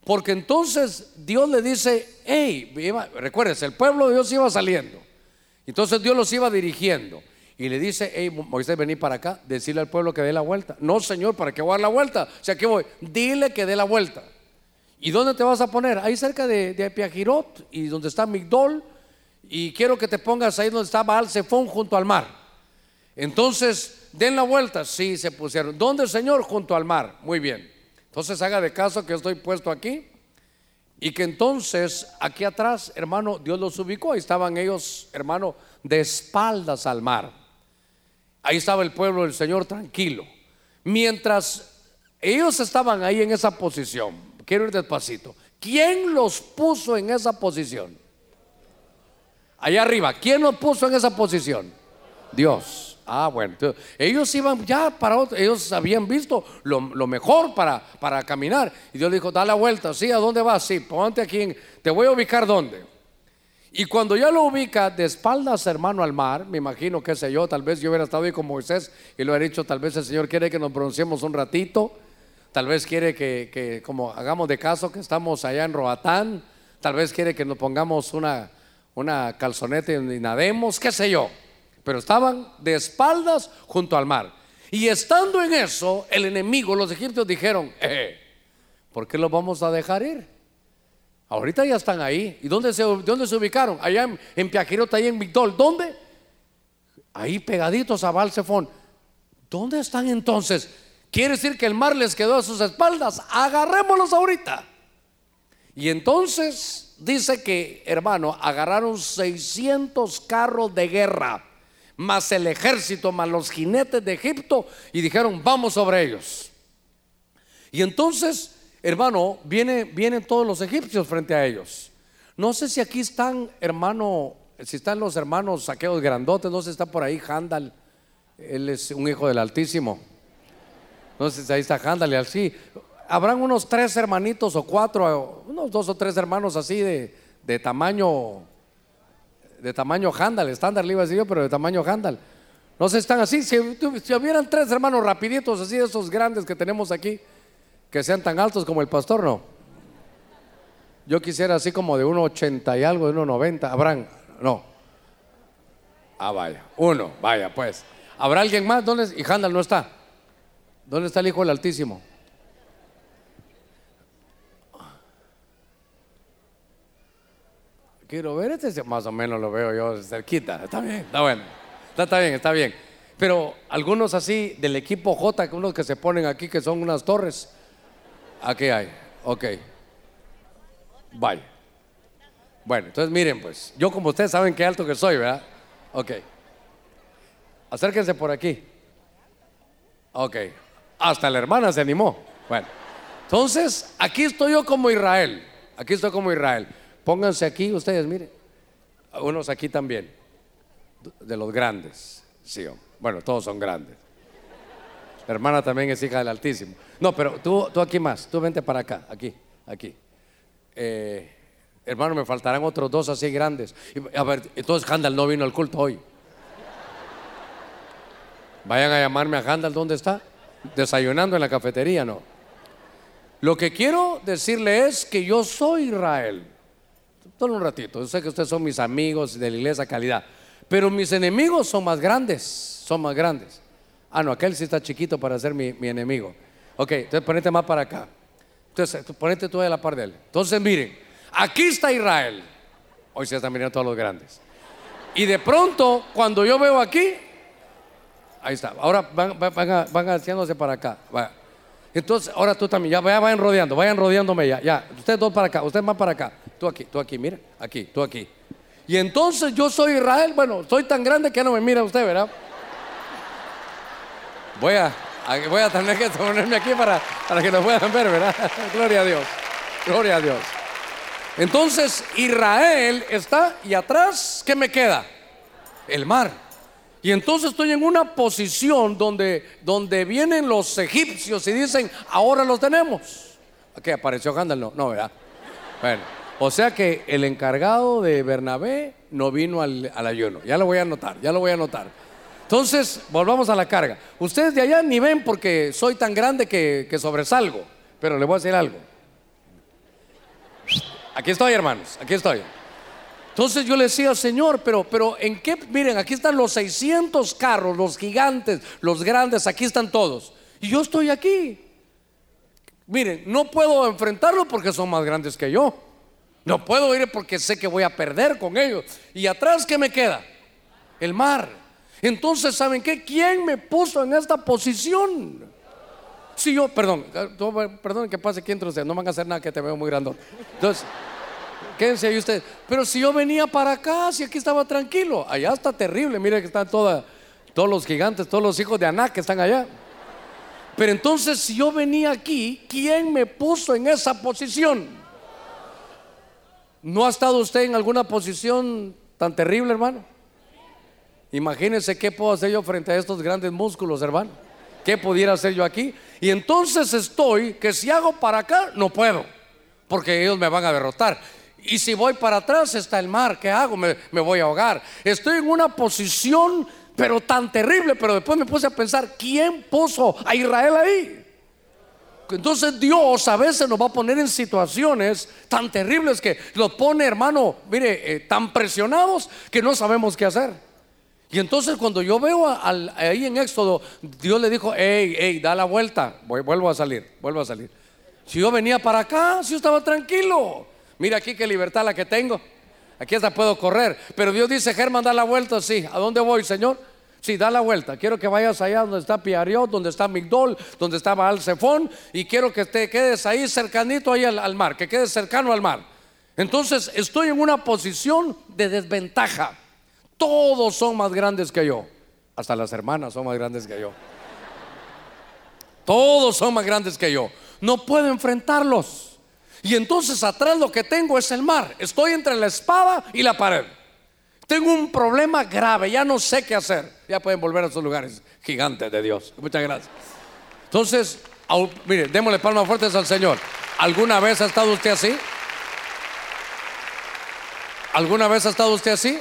Porque entonces Dios le dice, hey, recuérdense, el pueblo de Dios iba saliendo. Entonces Dios los iba dirigiendo. Y le dice, hey, Moisés, vení para acá, decirle al pueblo que dé la vuelta. No, Señor, ¿para qué voy a dar la vuelta? O sea, que voy? Dile que dé la vuelta. ¿Y dónde te vas a poner? Ahí cerca de, de Piajirot y donde está Migdol. Y quiero que te pongas ahí donde estaba Baal junto al mar. Entonces, den la vuelta. Sí, se pusieron. ¿Dónde, Señor? Junto al mar. Muy bien. Entonces, haga de caso que estoy puesto aquí. Y que entonces, aquí atrás, hermano, Dios los ubicó. Ahí estaban ellos, hermano, de espaldas al mar. Ahí estaba el pueblo del Señor tranquilo. Mientras ellos estaban ahí en esa posición, quiero ir despacito. ¿Quién los puso en esa posición? Allá arriba, ¿quién los puso en esa posición? Dios. Ah, bueno, ellos iban ya para otro, ellos habían visto lo, mejor para, para caminar. Y Dios dijo, da la vuelta, sí, ¿a dónde vas? Sí, ponte aquí, te voy a ubicar dónde. Y cuando ya lo ubica de espaldas, hermano, al mar, me imagino, qué sé yo, tal vez yo hubiera estado ahí con Moisés y lo hubiera dicho, tal vez el Señor quiere que nos pronunciemos un ratito, tal vez quiere que, que como hagamos de caso que estamos allá en Roatán, tal vez quiere que nos pongamos una, una calzoneta y nademos, qué sé yo. Pero estaban de espaldas junto al mar. Y estando en eso, el enemigo, los egipcios dijeron, eh, ¿por qué los vamos a dejar ir? Ahorita ya están ahí. ¿Y dónde se, dónde se ubicaron? Allá en, en Piajirota, ahí en Victor. ¿Dónde? Ahí pegaditos a Balsefón. ¿Dónde están entonces? Quiere decir que el mar les quedó a sus espaldas. Agarrémoslos ahorita. Y entonces dice que, hermano, agarraron 600 carros de guerra, más el ejército, más los jinetes de Egipto, y dijeron, vamos sobre ellos. Y entonces hermano, viene, vienen todos los egipcios frente a ellos. No sé si aquí están, hermano, si están los hermanos saqueos grandotes, no sé si está por ahí Handal, él es un hijo del Altísimo. No sé si ahí está Handal y así. Habrán unos tres hermanitos o cuatro, unos dos o tres hermanos así de, de tamaño, de tamaño Handal, estándar le iba a decir yo, pero de tamaño Handal. No sé, están así. Si, si hubieran tres hermanos rapiditos así, esos grandes que tenemos aquí, que sean tan altos como el pastor, no. Yo quisiera así como de 1,80 y algo, de 1,90. ¿Habrán? No. Ah, vaya. Uno, vaya, pues. ¿Habrá alguien más? ¿Dónde? Y Handal no está. ¿Dónde está el Hijo del Altísimo? Quiero ver este, más o menos lo veo yo cerquita. Está bien, está bueno. Está, está bien, está bien. Pero algunos así del equipo J, unos que se ponen aquí que son unas torres. Aquí hay, ok. Vaya. Bueno, entonces miren pues, yo como ustedes saben qué alto que soy, ¿verdad? Ok. Acérquense por aquí. Ok. Hasta la hermana se animó. Bueno. Entonces, aquí estoy yo como Israel. Aquí estoy como Israel. Pónganse aquí ustedes, miren. Unos aquí también. De los grandes. Sí, bueno, todos son grandes. Hermana también es hija del Altísimo. No, pero tú, tú aquí más, tú vente para acá, aquí, aquí. Eh, hermano, me faltarán otros dos así grandes. A ver, entonces Handal no vino al culto hoy. Vayan a llamarme a Handal, ¿dónde está? Desayunando en la cafetería, no. Lo que quiero decirle es que yo soy Israel. Solo un ratito, yo sé que ustedes son mis amigos de la iglesia calidad, pero mis enemigos son más grandes, son más grandes. Ah, no, aquel sí está chiquito para ser mi, enemigo. Ok, entonces ponete más para acá. Entonces, ponete tú a la par de él. Entonces, miren, aquí está Israel. Hoy se están mirando todos los grandes. Y de pronto, cuando yo veo aquí, ahí está. Ahora van, van, haciéndose para acá. Entonces, ahora tú también, ya vayan rodeando, vayan rodeándome ya. Ya, ustedes dos para acá, ustedes más para acá. Tú aquí, tú aquí, mira, aquí, tú aquí. Y entonces yo soy Israel, bueno, soy tan grande que no me mira usted, ¿verdad? Voy a, voy a tener que ponerme aquí para, para que nos puedan ver, ¿verdad? Gloria a Dios. Gloria a Dios. Entonces Israel está y atrás, ¿qué me queda? El mar. Y entonces estoy en una posición donde, donde vienen los egipcios y dicen, ahora los tenemos. ¿Qué apareció Handel? No, no, ¿verdad? Bueno, o sea que el encargado de Bernabé no vino al, al ayuno. Ya lo voy a anotar, ya lo voy a anotar. Entonces, volvamos a la carga. Ustedes de allá ni ven porque soy tan grande que, sobresalgo, pero le voy a decir algo. Aquí estoy, hermanos, aquí estoy. Entonces yo le decía, Señor, pero, pero ¿en qué? Miren, aquí están los 600 carros, los gigantes, los grandes, aquí están todos. Y yo estoy aquí. Miren, no puedo enfrentarlo porque son más grandes que yo. No puedo ir porque sé que voy a perder con ellos. Y atrás, ¿qué me queda? El mar. Entonces, ¿saben qué? ¿Quién me puso en esta posición? Si yo, perdón, perdón que pase aquí entre ustedes, no van a hacer nada que te veo muy grande. Entonces, quédense ahí ustedes. Pero si yo venía para acá, si aquí estaba tranquilo, allá está terrible, mire que están todos los gigantes, todos los hijos de Aná que están allá. Pero entonces, si yo venía aquí, ¿quién me puso en esa posición? ¿No ha estado usted en alguna posición tan terrible, hermano? Imagínense qué puedo hacer yo frente a estos grandes músculos, hermano. ¿Qué pudiera hacer yo aquí? Y entonces estoy que si hago para acá, no puedo, porque ellos me van a derrotar. Y si voy para atrás, está el mar. ¿Qué hago? Me, voy a ahogar. Estoy en una posición pero tan terrible, pero después me puse a pensar, ¿quién puso a Israel ahí? Entonces Dios a veces nos va a poner en situaciones tan terribles que nos pone, hermano, mire, eh, tan presionados que no sabemos qué hacer. Y entonces cuando yo veo ahí en Éxodo, Dios le dijo, hey, hey, da la vuelta, vuelvo a salir, vuelvo a salir. Si yo venía para acá, si yo estaba tranquilo. Mira aquí qué libertad la que tengo. Aquí hasta puedo correr. Pero Dios dice, Germán, da la vuelta. Sí, ¿a dónde voy, Señor? Sí, da la vuelta. Quiero que vayas allá donde está Piariot, donde está Migdol, donde estaba Alcefón. Y quiero que te quedes ahí cercanito ahí al, mar, que quedes cercano al mar. Entonces estoy en una posición de desventaja. Todos son más grandes que yo. Hasta las hermanas son más grandes que yo. Todos son más grandes que yo. No puedo enfrentarlos. Y entonces atrás lo que tengo es el mar. Estoy entre la espada y la pared. Tengo un problema grave, ya no sé qué hacer. Ya pueden volver a sus lugares gigantes de Dios. Muchas gracias. Entonces, mire, démosle palmas fuertes al Señor. ¿Alguna vez ha estado usted así? ¿Alguna vez ha estado usted así?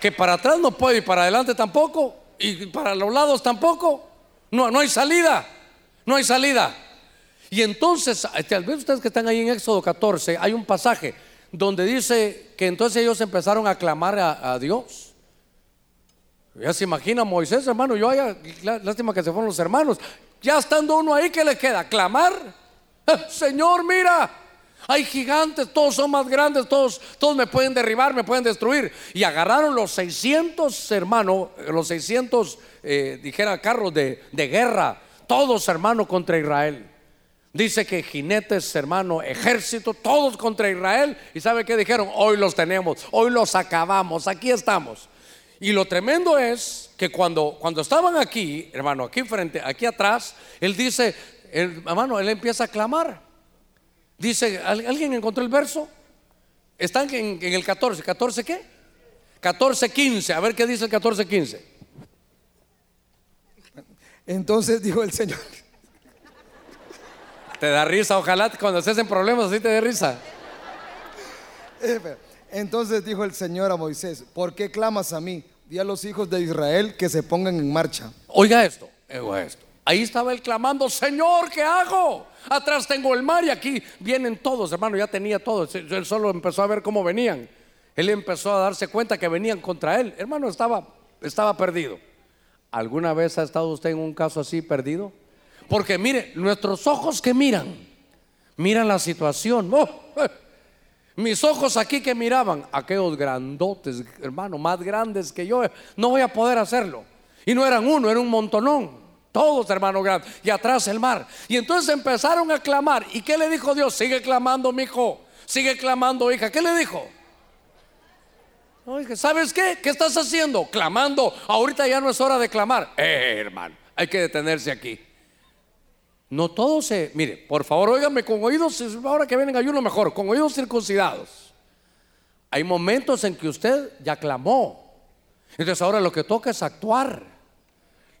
Que para atrás no puede y para adelante tampoco. Y para los lados tampoco. No, no hay salida. No hay salida. Y entonces, tal vez ustedes que están ahí en Éxodo 14, hay un pasaje donde dice que entonces ellos empezaron a clamar a, Dios. Ya se imagina Moisés, hermano, yo haya, lástima que se fueron los hermanos. Ya estando uno ahí, ¿qué le queda? Clamar. Señor, mira, hay gigantes, todos son más grandes, todos, todos me pueden derribar, me pueden destruir. Y agarraron los 600, hermanos, los 600, eh, dijera, carros de, de guerra, todos, hermanos, contra Israel. Dice que jinetes, hermano, ejército, todos contra Israel. ¿Y sabe qué dijeron? Hoy los tenemos, hoy los acabamos, aquí estamos. Y lo tremendo es que cuando, cuando estaban aquí, hermano, aquí frente, aquí atrás, él dice, hermano, él empieza a clamar. Dice, ¿alguien encontró el verso? Están en, en el 14, ¿14 qué? 14, 15, a ver qué dice el 14, 15. Entonces dijo el Señor. Te da risa, ojalá cuando estés en problemas así te dé risa. Eh, entonces dijo el Señor a Moisés, ¿por qué clamas a mí? Di a los hijos de Israel que se pongan en marcha. Oiga esto, oiga esto. Ahí estaba él clamando, Señor, ¿qué hago? Atrás tengo el mar y aquí vienen todos, hermano, ya tenía todos. Él solo empezó a ver cómo venían. Él empezó a darse cuenta que venían contra él. Hermano, estaba, estaba perdido. ¿Alguna vez ha estado usted en un caso así perdido? Porque mire, nuestros ojos que miran, miran la situación. Oh, eh, mis ojos aquí que miraban, aquellos grandotes, hermano, más grandes que yo, no voy a poder hacerlo. Y no eran uno, era un montonón. Todos, hermano, grandes. Y atrás el mar. Y entonces empezaron a clamar. ¿Y qué le dijo Dios? Sigue clamando, mi hijo. Sigue clamando, hija. ¿Qué le dijo? ¿Sabes qué? ¿Qué estás haciendo? Clamando. Ahorita ya no es hora de clamar. Eh, hermano, hay que detenerse aquí. No todo se, mire, por favor, óigame con oídos, ahora que vienen ayuno mejor, con oídos circuncidados. Hay momentos en que usted ya clamó. Entonces ahora lo que toca es actuar.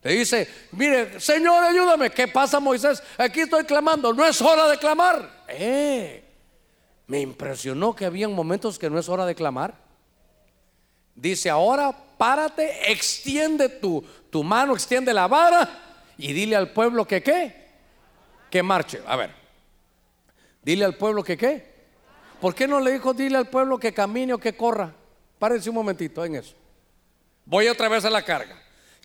Le dice, mire, Señor, ayúdame. ¿Qué pasa, Moisés? Aquí estoy clamando. No es hora de clamar. Eh, me impresionó que había momentos que no es hora de clamar. Dice, ahora párate, extiende tu, tu mano, extiende la vara y dile al pueblo que qué que marche. A ver, dile al pueblo que qué. ¿Por qué no le dijo dile al pueblo que camine o que corra? Párense un momentito en eso. Voy otra vez a la carga.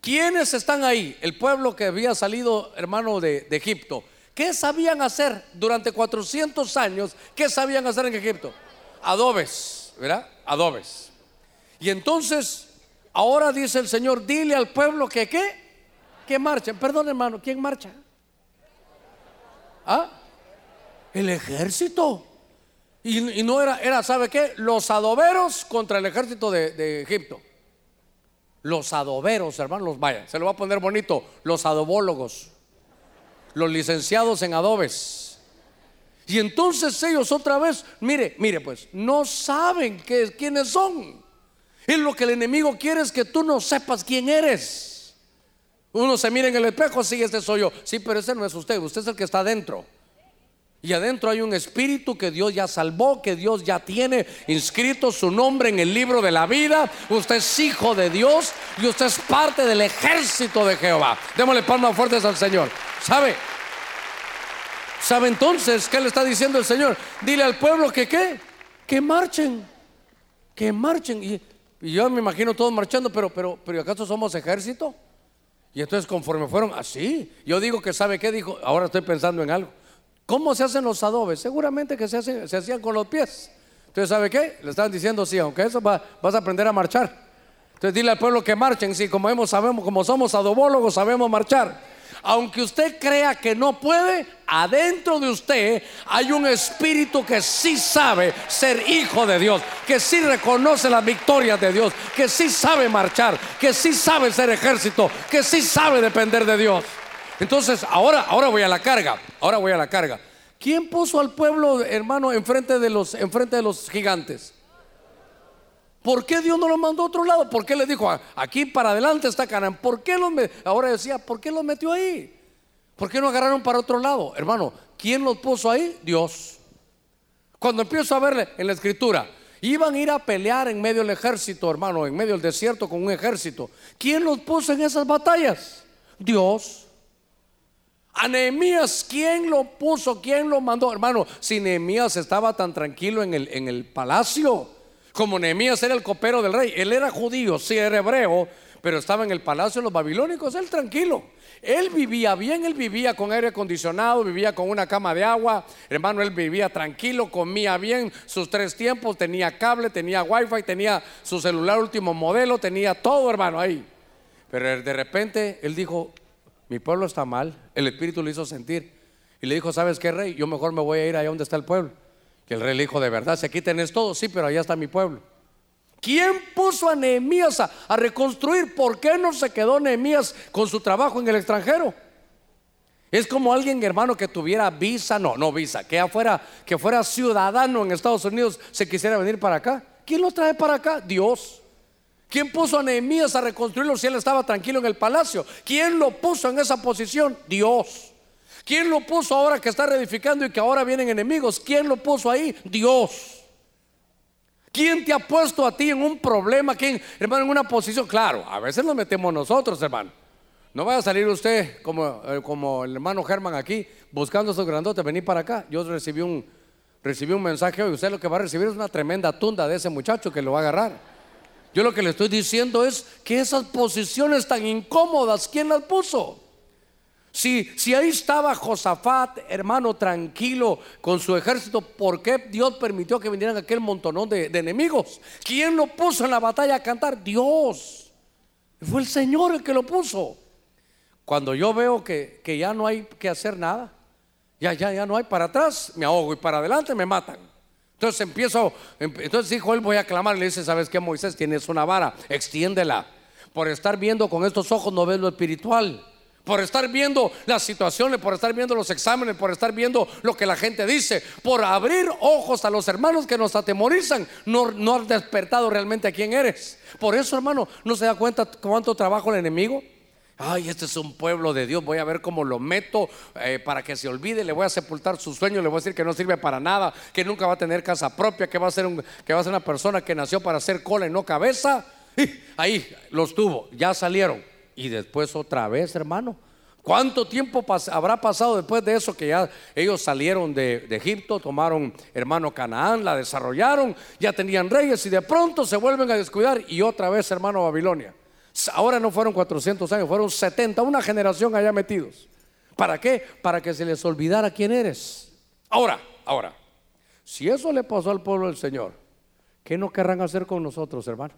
¿Quiénes están ahí? El pueblo que había salido, hermano, de, Egipto. ¿Qué sabían hacer durante 400 años? ¿Qué sabían hacer en Egipto? Adobes, ¿verdad? Adobes. Y entonces, ahora dice el Señor, dile al pueblo que qué, que marchen. Perdón hermano, ¿quién marcha? ¿Ah? El ejército. Y, no era, era, ¿sabe qué? Los adoberos contra el ejército de, de Egipto. Los adoberos, hermanos, vaya, se lo va a poner bonito. Los adobólogos. Los licenciados en adobes. Y entonces ellos otra vez, mire, mire pues, no saben quiénes son. Y lo que el enemigo quiere es que tú no sepas quién eres. Uno se mira en el espejo, sí, este soy yo. Sí, pero ese no es usted, usted es el que está adentro. Y adentro hay un espíritu que Dios ya salvó, que Dios ya tiene inscrito su nombre en el libro de la vida. Usted es hijo de Dios y usted es parte del ejército de Jehová. Démosle palmas fuertes al Señor. ¿Sabe? ¿Sabe entonces qué le está diciendo el Señor? Dile al pueblo que qué, que marchen, que marchen. Y, yo me imagino todos marchando, pero, pero, pero ¿acaso somos ejército? Y entonces conforme fueron así, yo digo que sabe qué dijo, ahora estoy pensando en algo. ¿Cómo se hacen los adobes? Seguramente que se, hacían con los pies. Entonces, ¿sabe qué? Le están diciendo, sí, aunque eso vas a aprender a marchar. Entonces, dile al pueblo que marchen. Sí, como, hemos, sabemos, como somos adobólogos, sabemos marchar. Aunque usted crea que no puede, adentro de usted hay un espíritu que sí sabe ser hijo de Dios, que sí reconoce las victorias de Dios, que sí sabe marchar, que sí sabe ser ejército, que sí sabe depender de Dios. Entonces, ahora, ahora voy a la carga. Ahora voy a la carga. ¿Quién puso al pueblo, hermano, enfrente de los, enfrente de los gigantes? ¿Por qué Dios no lo mandó a otro lado? ¿Por qué le dijo aquí para adelante está Canaán? ¿Por qué los ahora decía, ¿por qué los metió ahí? ¿Por qué no agarraron para otro lado? Hermano, ¿quién los puso ahí? Dios. Cuando empiezo a verle en la escritura, iban a ir a pelear en medio del ejército, hermano, en medio del desierto con un ejército. ¿Quién los puso en esas batallas? Dios. A Nehemías, ¿quién lo puso? ¿Quién lo mandó? Hermano, si Nehemías estaba tan tranquilo en el, en el palacio, como Nehemías era el copero del rey, él era judío, sí era hebreo, pero estaba en el palacio de los babilónicos, él tranquilo. Él vivía bien, él vivía con aire acondicionado, vivía con una cama de agua, hermano, él vivía tranquilo, comía bien sus tres tiempos, tenía cable, tenía wifi, tenía su celular último modelo, tenía todo, hermano, ahí. Pero de repente él dijo, mi pueblo está mal, el Espíritu le hizo sentir. Y le dijo, ¿sabes qué, rey? Yo mejor me voy a ir allá donde está el pueblo. Que el rey le dijo, de verdad, si aquí tenés todo, sí, pero allá está mi pueblo. ¿Quién puso a Nehemías a, reconstruir? ¿Por qué no se quedó Nehemías con su trabajo en el extranjero? Es como alguien, hermano, que tuviera visa, no, no visa, que fuera, que fuera ciudadano en Estados Unidos, se quisiera venir para acá. ¿Quién lo trae para acá? Dios. ¿Quién puso a Nehemías a reconstruirlo si él estaba tranquilo en el palacio? ¿Quién lo puso en esa posición? Dios. ¿Quién lo puso ahora que está reedificando y que ahora vienen enemigos? ¿Quién lo puso ahí? Dios. ¿Quién te ha puesto a ti en un problema? ¿Quién, hermano, en una posición? Claro, a veces nos metemos nosotros, hermano. No vaya a salir usted como, eh, como el hermano Germán aquí, buscando esos grandotes, venir para acá. Yo recibí un, recibí un mensaje hoy. Usted lo que va a recibir es una tremenda tunda de ese muchacho que lo va a agarrar. Yo lo que le estoy diciendo es que esas posiciones tan incómodas, ¿quién las puso? Si, si ahí estaba Josafat, hermano, tranquilo con su ejército, ¿por qué Dios permitió que vinieran aquel montonón de, enemigos? ¿Quién lo puso en la batalla a cantar? Dios. Fue el Señor el que lo puso. Cuando yo veo que, que ya no hay que hacer nada, ya, ya, ya no hay para atrás, me ahogo y para adelante me matan. Entonces empiezo, entonces dijo él, voy a clamar, le dice, ¿sabes qué Moisés? Tienes una vara, extiéndela. Por estar viendo con estos ojos no ves lo espiritual. Por estar viendo las situaciones, por estar viendo los exámenes, por estar viendo lo que la gente dice, por abrir ojos a los hermanos que nos atemorizan, no, no has despertado realmente a quién eres. Por eso, hermano, no se da cuenta cuánto trabajo el enemigo. Ay, este es un pueblo de Dios, voy a ver cómo lo meto eh, para que se olvide, le voy a sepultar su sueño, le voy a decir que no sirve para nada, que nunca va a tener casa propia, que va a ser, un, que va a ser una persona que nació para hacer cola y no cabeza. Y ahí los tuvo, ya salieron. Y después otra vez, hermano. ¿Cuánto tiempo habrá pasado después de eso que ya ellos salieron de, de, Egipto, tomaron hermano Canaán, la desarrollaron, ya tenían reyes y de pronto se vuelven a descuidar y otra vez hermano Babilonia? Ahora no fueron 400 años, fueron 70, una generación allá metidos. ¿Para qué? Para que se les olvidara quién eres. Ahora, ahora, si eso le pasó al pueblo del Señor, ¿qué no querrán hacer con nosotros, hermano?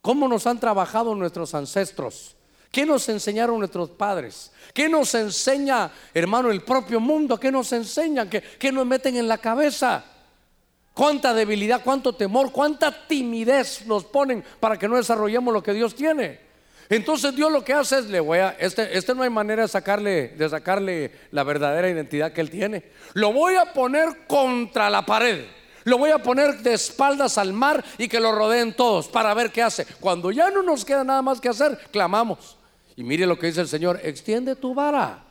¿Cómo nos han trabajado nuestros ancestros? ¿Qué nos enseñaron nuestros padres? ¿Qué nos enseña, hermano, el propio mundo? ¿Qué nos enseñan? ¿Qué, qué nos meten en la cabeza? ¿Cuánta debilidad, cuánto temor, cuánta timidez nos ponen para que no desarrollemos lo que Dios tiene? Entonces Dios lo que hace es le voy a este, este no hay manera de sacarle de sacarle la verdadera identidad que él tiene. Lo voy a poner contra la pared. Lo voy a poner de espaldas al mar y que lo rodeen todos para ver qué hace. Cuando ya no nos queda nada más que hacer, clamamos. Y mire lo que dice el Señor, extiende tu vara.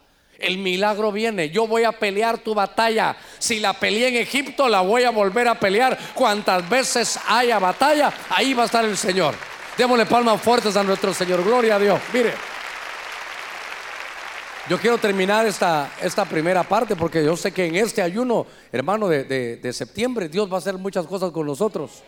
El milagro viene, yo voy a pelear tu batalla. Si la peleé en Egipto, la voy a volver a pelear. Cuantas veces haya batalla, ahí va a estar el Señor. Démosle palmas fuertes a nuestro Señor. Gloria a Dios. Mire. Yo quiero terminar esta, esta primera parte porque yo sé que en este ayuno, hermano, de, septiembre, Dios va a hacer muchas cosas con nosotros.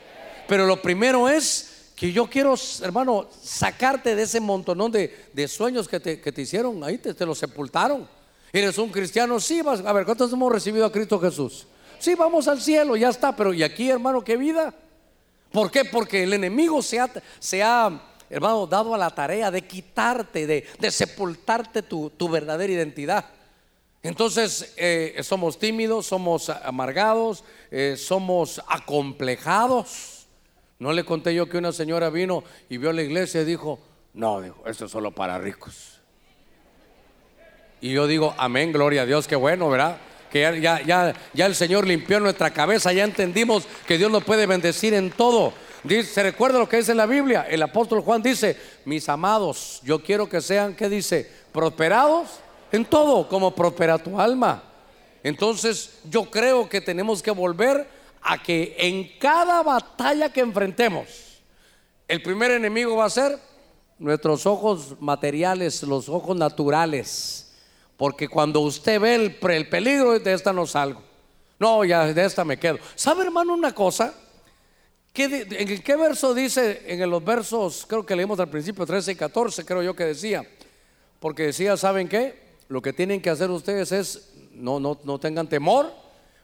Pero lo primero es que yo quiero, hermano, sacarte de ese montonón de, sueños que te, que te, hicieron ahí, te, te los sepultaron. ¿Eres un cristiano? Sí, vas, a ver, ¿cuántos hemos recibido a Cristo Jesús? Sí, vamos al cielo, ya está, pero ¿y aquí, hermano, qué vida? ¿Por qué? Porque el enemigo se ha, se ha hermano, dado a la tarea de quitarte, de, sepultarte tu, verdadera identidad. Entonces eh, somos tímidos, somos amargados, eh, somos acomplejados. No le conté yo que una señora vino y vio la iglesia y dijo, no, dijo, esto es solo para ricos. Y yo digo, amén, gloria a Dios, qué bueno, ¿verdad? Que ya, ya, ya el Señor limpió nuestra cabeza, ya entendimos que Dios nos puede bendecir en todo. Se recuerda lo que dice en la Biblia. El apóstol Juan dice, mis amados, yo quiero que sean, ¿qué dice? Prosperados en todo, como prospera tu alma. Entonces yo creo que tenemos que volver a que en cada batalla que enfrentemos, el primer enemigo va a ser nuestros ojos materiales, los ojos naturales. Porque cuando usted ve el, el peligro, de esta no salgo. No, ya de esta me quedo. ¿Sabe hermano una cosa? ¿En qué verso dice? En los versos, creo que leímos al principio, 13 y 14, creo yo que decía. Porque decía, ¿saben qué? Lo que tienen que hacer ustedes es, no, no, no tengan temor,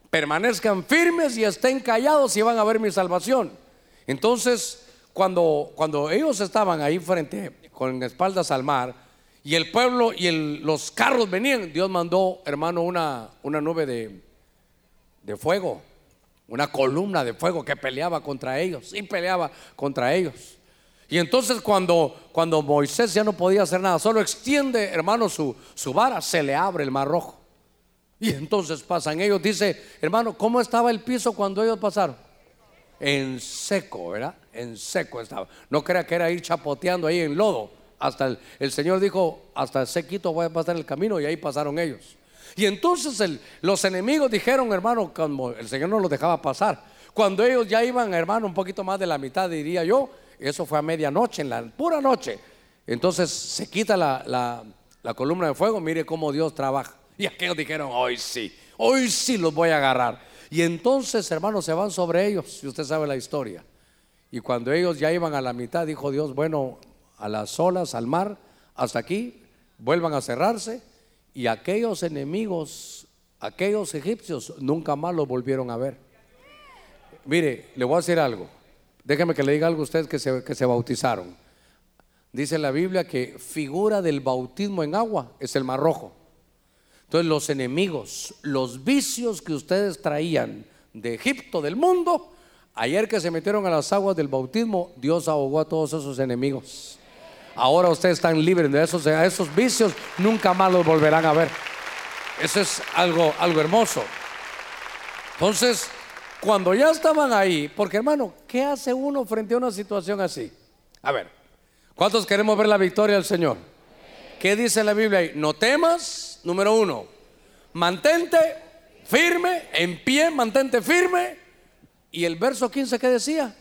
permanezcan firmes y estén callados y van a ver mi salvación. Entonces, cuando, cuando ellos estaban ahí frente, con espaldas al mar, y el pueblo y los carros venían, Dios mandó, hermano, una, nube de, de fuego una columna de fuego que peleaba contra ellos, y peleaba contra ellos. Y entonces cuando, cuando Moisés ya no podía hacer nada, solo extiende, hermano, su, su vara, se le abre el mar rojo. Y entonces pasan ellos, dice, hermano, ¿cómo estaba el piso cuando ellos pasaron? En seco, ¿verdad? En seco estaba. No crea que era ir chapoteando ahí en lodo. Hasta el, Señor dijo, hasta sequito voy a pasar el camino y ahí pasaron ellos. Y entonces los enemigos dijeron, hermano, como el Señor no los dejaba pasar. Cuando ellos ya iban, hermano, un poquito más de la mitad, diría yo, eso fue a medianoche, en la pura noche. Entonces se quita la, columna de fuego, mire cómo Dios trabaja. Y aquellos dijeron, hoy sí, hoy sí los voy a agarrar. Y entonces, hermanos, se van sobre ellos, si usted sabe la historia. Y cuando ellos ya iban a la mitad, dijo Dios, bueno, a las olas, al mar, hasta aquí, vuelvan a cerrarse y aquellos enemigos, aquellos egipcios, nunca más los volvieron a ver. Mire, le voy a decir algo. Déjeme que le diga algo a ustedes que se, que se bautizaron. Dice la Biblia que figura del bautismo en agua es el mar rojo. Entonces los enemigos, los vicios que ustedes traían de Egipto, del mundo, ayer que se metieron a las aguas del bautismo, Dios ahogó a todos esos enemigos. Ahora ustedes están libres de esos, de esos vicios, nunca más los volverán a ver. Eso es algo, algo hermoso. Entonces, cuando ya estaban ahí, porque hermano, ¿qué hace uno frente a una situación así? A ver, ¿cuántos queremos ver la victoria del Señor? ¿Qué dice la Biblia ahí? No temas, número uno, mantente firme, en pie, mantente firme. Y el verso 15, ¿qué decía?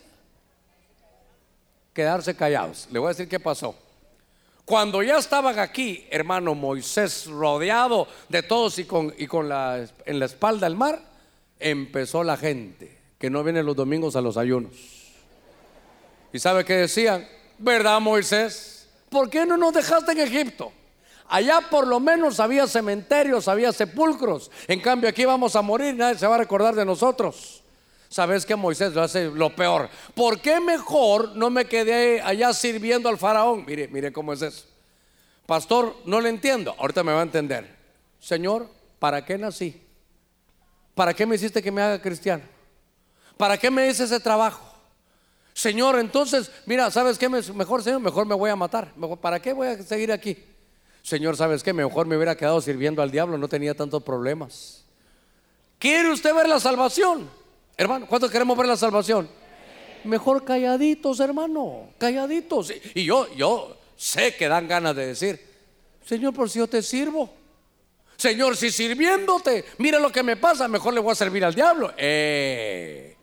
Quedarse callados. Le voy a decir qué pasó. Cuando ya estaban aquí, hermano Moisés, rodeado de todos y con, y con la, en la espalda el mar, empezó la gente que no viene los domingos a los ayunos. ¿Y sabe qué decían? ¿Verdad, Moisés? ¿Por qué no nos dejaste en Egipto? Allá por lo menos había cementerios, había sepulcros. En cambio aquí vamos a morir, nadie se va a recordar de nosotros. ¿Sabes que Moisés lo hace lo peor? ¿Por qué mejor no me quedé allá sirviendo al faraón? Mire, mire cómo es eso. Pastor, no le entiendo. Ahorita me va a entender. Señor, ¿para qué nací? ¿Para qué me hiciste que me haga cristiano? ¿Para qué me hice ese trabajo? Señor, entonces, mira, ¿sabes qué? Mejor, Señor, mejor me voy a matar. ¿Para qué voy a seguir aquí? Señor, ¿sabes qué? Mejor me hubiera quedado sirviendo al diablo, no tenía tantos problemas. ¿Quiere usted ver la salvación? Hermano, ¿cuántos queremos ver la salvación? Mejor calladitos, hermano, calladitos. Y yo, yo sé que dan ganas de decir, Señor, por si yo te sirvo. Señor, si sirviéndote, mira lo que me pasa, mejor le voy a servir al diablo. Eh,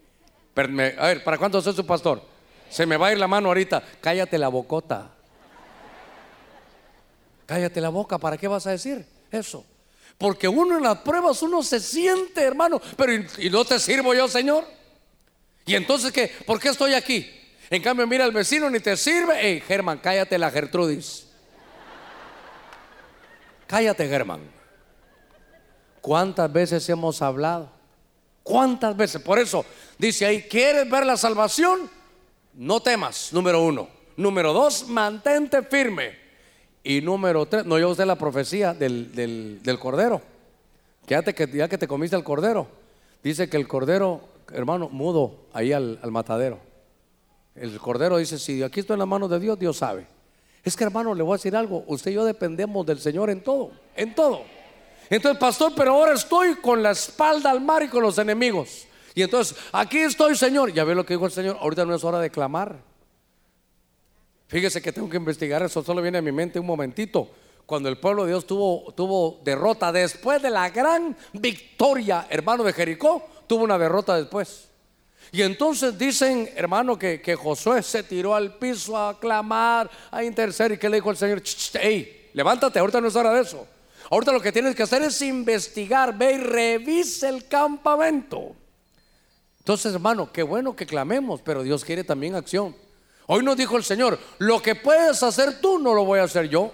a ver, ¿para cuánto soy su pastor? Se me va a ir la mano ahorita. Cállate la bocota. Cállate la boca, ¿para qué vas a decir eso? Porque uno en las pruebas uno se siente, hermano, pero ¿y, no te sirvo yo, Señor? ¿Y entonces qué? ¿Por qué estoy aquí? En cambio, mira al vecino, ni te sirve. Hey, Germán, cállate la Gertrudis. Cállate, Germán. ¿Cuántas veces hemos hablado? ¿Cuántas veces? Por eso dice ahí, ¿quieres ver la salvación? No temas, número uno. Número dos, mantente firme. Y número tres, no yo usted la profecía del, del, cordero. Quédate que ya que te comiste el cordero. Dice que el cordero, hermano, mudo ahí al, matadero. El cordero dice, si aquí estoy en las manos de Dios, Dios sabe. Es que hermano, le voy a decir algo, usted y yo dependemos del Señor en todo, en todo. Entonces, pastor, pero ahora estoy con la espalda al mar y con los enemigos. Y entonces, aquí estoy, Señor. Ya ve lo que dijo el Señor, ahorita no es hora de clamar. Fíjese que tengo que investigar eso, solo viene a mi mente un momentito. Cuando el pueblo de Dios tuvo, tuvo derrota después de la gran victoria, hermano de Jericó, tuvo una derrota después. Y entonces dicen, hermano, que, que Josué se tiró al piso a clamar, a interceder. ¿Y que le dijo el Señor? Hey, levántate, ahorita no es hora de eso. Ahorita lo que tienes que hacer es investigar, ve y revise el campamento. Entonces, hermano, qué bueno que clamemos, pero Dios quiere también acción. Hoy nos dijo el Señor, lo que puedes hacer tú no lo voy a hacer yo.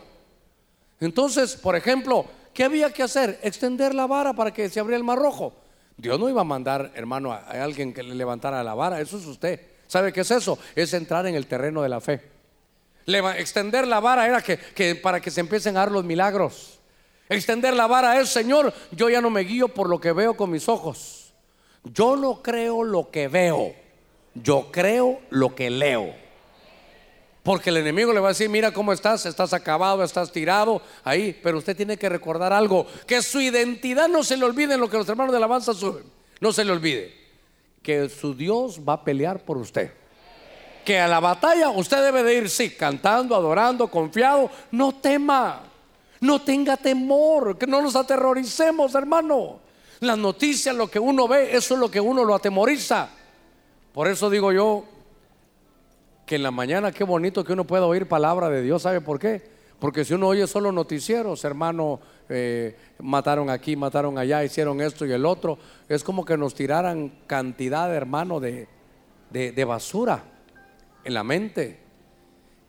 Entonces, por ejemplo, ¿qué había que hacer? Extender la vara para que se abriera el mar rojo. Dios no iba a mandar, hermano, a alguien que le levantara la vara, eso es usted. ¿Sabe qué es eso? Es entrar en el terreno de la fe. extender la vara era que, para que se empiecen a dar los milagros. Extender la vara es, Señor, yo ya no me guío por lo que veo con mis ojos. Yo no creo lo que veo, yo creo lo que leo. Porque el enemigo le va a decir, mira cómo estás, estás acabado, estás tirado ahí, pero usted tiene que recordar algo, que su identidad no se le olvide en lo que los hermanos de alabanza suben, no se le olvide, que su Dios va a pelear por usted. Que a la batalla usted debe de ir, sí, cantando, adorando, confiado, no tema, no tenga temor, que no nos aterroricemos, hermano. Las noticias, lo que uno ve, eso es lo que uno lo atemoriza. Por eso digo yo, que en la mañana qué bonito que uno pueda oír palabra de Dios. ¿Sabe por qué? Porque si uno oye solo noticieros, hermano, eh, mataron aquí, mataron allá, hicieron esto y el otro, es como que nos tiraran cantidad, hermano, de, de basura en la mente.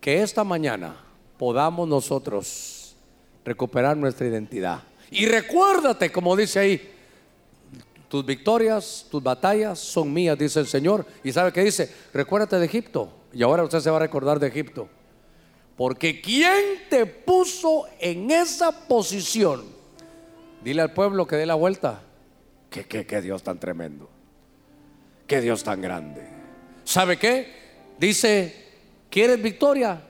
Que esta mañana podamos nosotros recuperar nuestra identidad. Y recuérdate, como dice ahí, tus victorias, tus batallas son mías, dice el Señor. ¿Y sabe qué dice? Recuérdate de Egipto. Y ahora usted se va a recordar de Egipto. Porque ¿quién te puso en esa posición? Dile al pueblo que dé la vuelta. Que, que, Dios tan tremendo. Que Dios tan grande. ¿Sabe qué? Dice, ¿quieres victoria?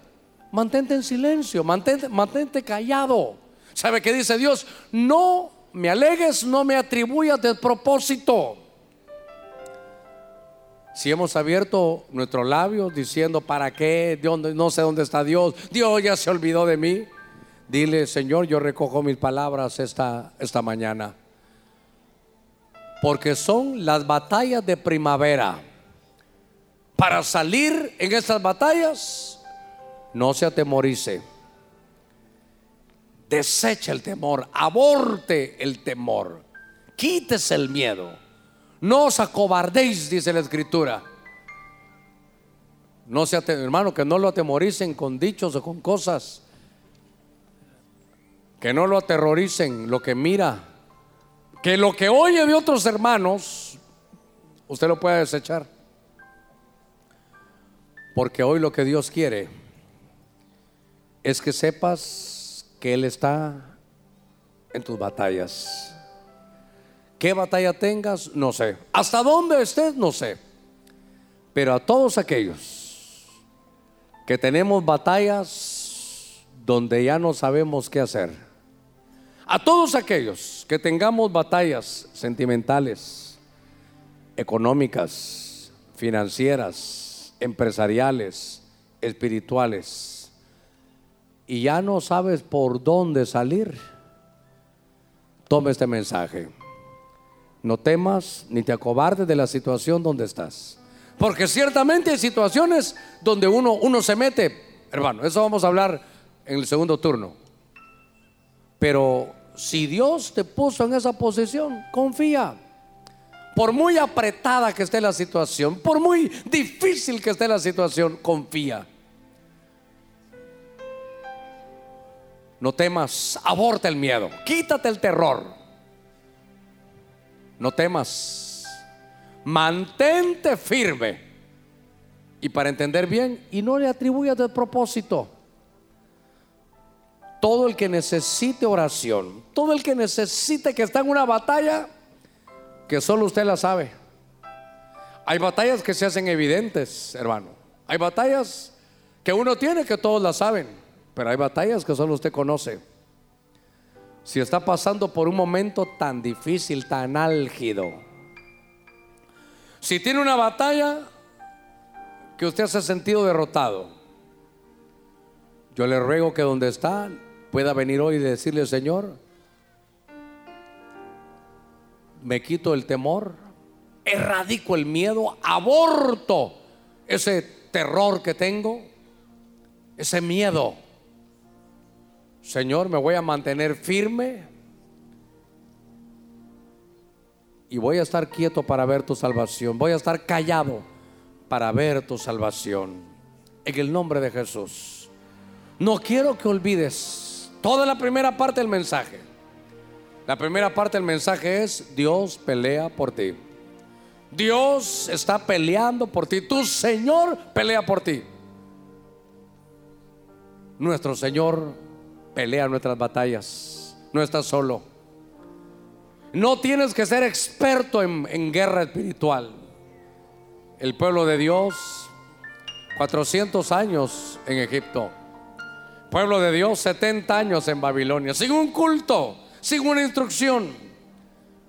Mantente en silencio, mantente, mantente callado. ¿Sabe qué dice Dios? No me alegues, no me atribuyas de propósito. Si hemos abierto nuestros labios diciendo, ¿para qué? No sé dónde está Dios. Dios ya se olvidó de mí. Dile, Señor, yo recojo mis palabras esta, esta mañana. Porque son las batallas de primavera. Para salir en estas batallas, no se atemorice. Desecha el temor, aborte el temor, quítese el miedo. No os acobardéis, dice la escritura. No sea, hermano, que no lo atemoricen con dichos o con cosas. que no lo aterroricen lo que mira, que lo que oye de otros hermanos, usted lo puede desechar. Porque hoy lo que Dios quiere es que sepas que Él está en tus batallas. ¿Qué batalla tengas? No sé. ¿Hasta dónde estés? No sé. Pero a todos aquellos que tenemos batallas donde ya no sabemos qué hacer, a todos aquellos que tengamos batallas sentimentales, económicas, financieras, empresariales, espirituales, y ya no sabes por dónde salir, tome este mensaje. No temas ni te acobardes de la situación donde estás. Porque ciertamente hay situaciones donde uno, uno se mete, hermano, eso vamos a hablar en el segundo turno. Pero si Dios te puso en esa posición, confía. Por muy apretada que esté la situación, por muy difícil que esté la situación, confía. No temas, aborta el miedo, quítate el terror. No temas. Mantente firme. Y para entender bien, y no le atribuyas de propósito. Todo el que necesite oración, todo el que necesite que está en una batalla, que solo usted la sabe. Hay batallas que se hacen evidentes, hermano. Hay batallas que uno tiene que todos la saben, pero hay batallas que solo usted conoce si está pasando por un momento tan difícil, tan álgido, si tiene una batalla que usted se ha sentido derrotado, yo le ruego que donde está pueda venir hoy y decirle, Señor, me quito el temor, erradico el miedo, aborto ese terror que tengo, ese miedo. Señor, me voy a mantener firme y voy a estar quieto para ver tu salvación. Voy a estar callado para ver tu salvación. En el nombre de Jesús. No quiero que olvides toda la primera parte del mensaje. La primera parte del mensaje es Dios pelea por ti. Dios está peleando por ti. Tu Señor pelea por ti. Nuestro Señor pelea nuestras batallas. No estás solo. No tienes que ser experto en, guerra espiritual. El pueblo de Dios, 400 años en Egipto. Pueblo de Dios, 70 años en Babilonia. Sin un culto, sin una instrucción.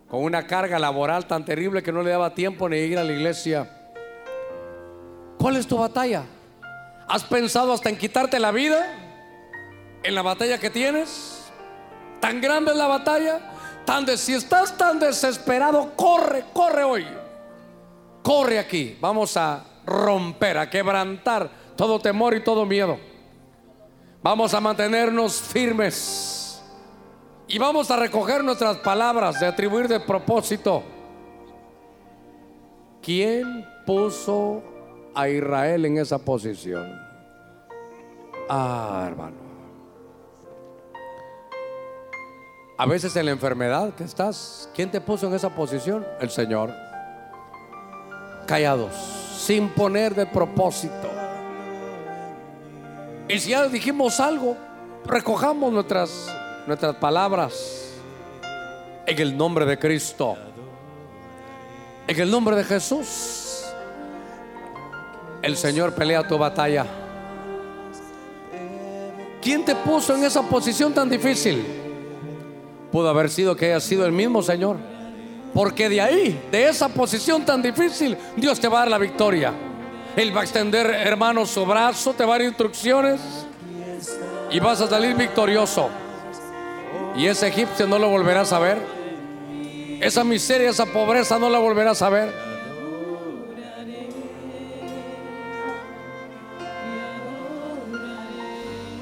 Con una carga laboral tan terrible que no le daba tiempo ni ir a la iglesia. ¿Cuál es tu batalla? ¿Has pensado hasta en quitarte la vida? En la batalla que tienes? ¿Tan grande es la batalla? Tan si estás tan desesperado, corre, corre hoy. Corre aquí. Vamos a romper, a quebrantar todo temor y todo miedo. Vamos a mantenernos firmes. Y vamos a recoger nuestras palabras de atribuir de propósito. ¿Quién puso a Israel en esa posición? Ah, hermano. A veces en la enfermedad que estás, ¿quién te puso en esa posición? El Señor. Callados, sin poner de propósito. Y si ya dijimos algo, recojamos nuestras, nuestras palabras en el nombre de Cristo. En el nombre de Jesús. El Señor pelea tu batalla. ¿Quién te puso en esa posición tan difícil? Pudo haber sido que haya sido el mismo Señor. Porque de ahí, de esa posición tan difícil, Dios te va a dar la victoria. Él va a extender, hermano, su brazo, te va a dar instrucciones y vas a salir victorioso. Y ese egipcio no lo volverás a ver. Esa miseria, esa pobreza no la volverás a ver.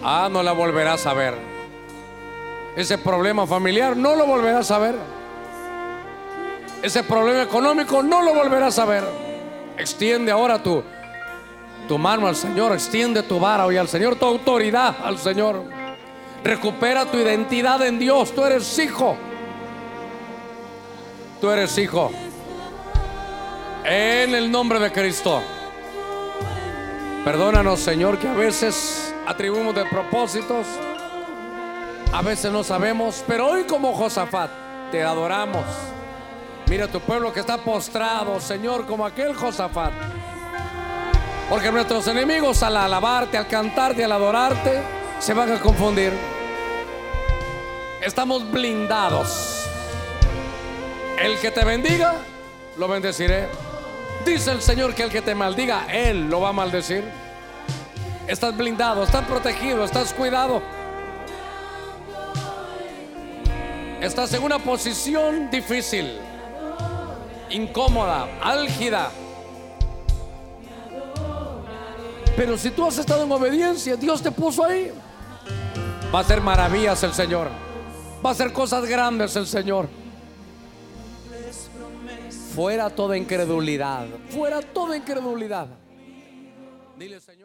Ah, no la volverás a ver ese problema familiar no lo volverás a ver. Ese problema económico no lo volverás a ver. Extiende ahora tu, tu mano al Señor, extiende tu vara hoy al Señor, tu autoridad al Señor. Recupera tu identidad en Dios. Tú eres hijo. Tú eres hijo. En el nombre de Cristo. Perdónanos, Señor, que a veces atribuimos de propósitos. A veces no sabemos, pero hoy como Josafat te adoramos. Mira tu pueblo que está postrado, Señor, como aquel Josafat. Porque nuestros enemigos al alabarte, al cantarte, al adorarte, se van a confundir. Estamos blindados. El que te bendiga, lo bendeciré. Dice el Señor que el que te maldiga, Él lo va a maldecir. Estás blindado, estás protegido, estás cuidado. Estás en una posición difícil, incómoda, álgida. Pero si tú has estado en obediencia, Dios te puso ahí. Va a hacer maravillas el Señor. Va a hacer cosas grandes el Señor. Fuera toda incredulidad. Fuera toda incredulidad. Dile, Señor,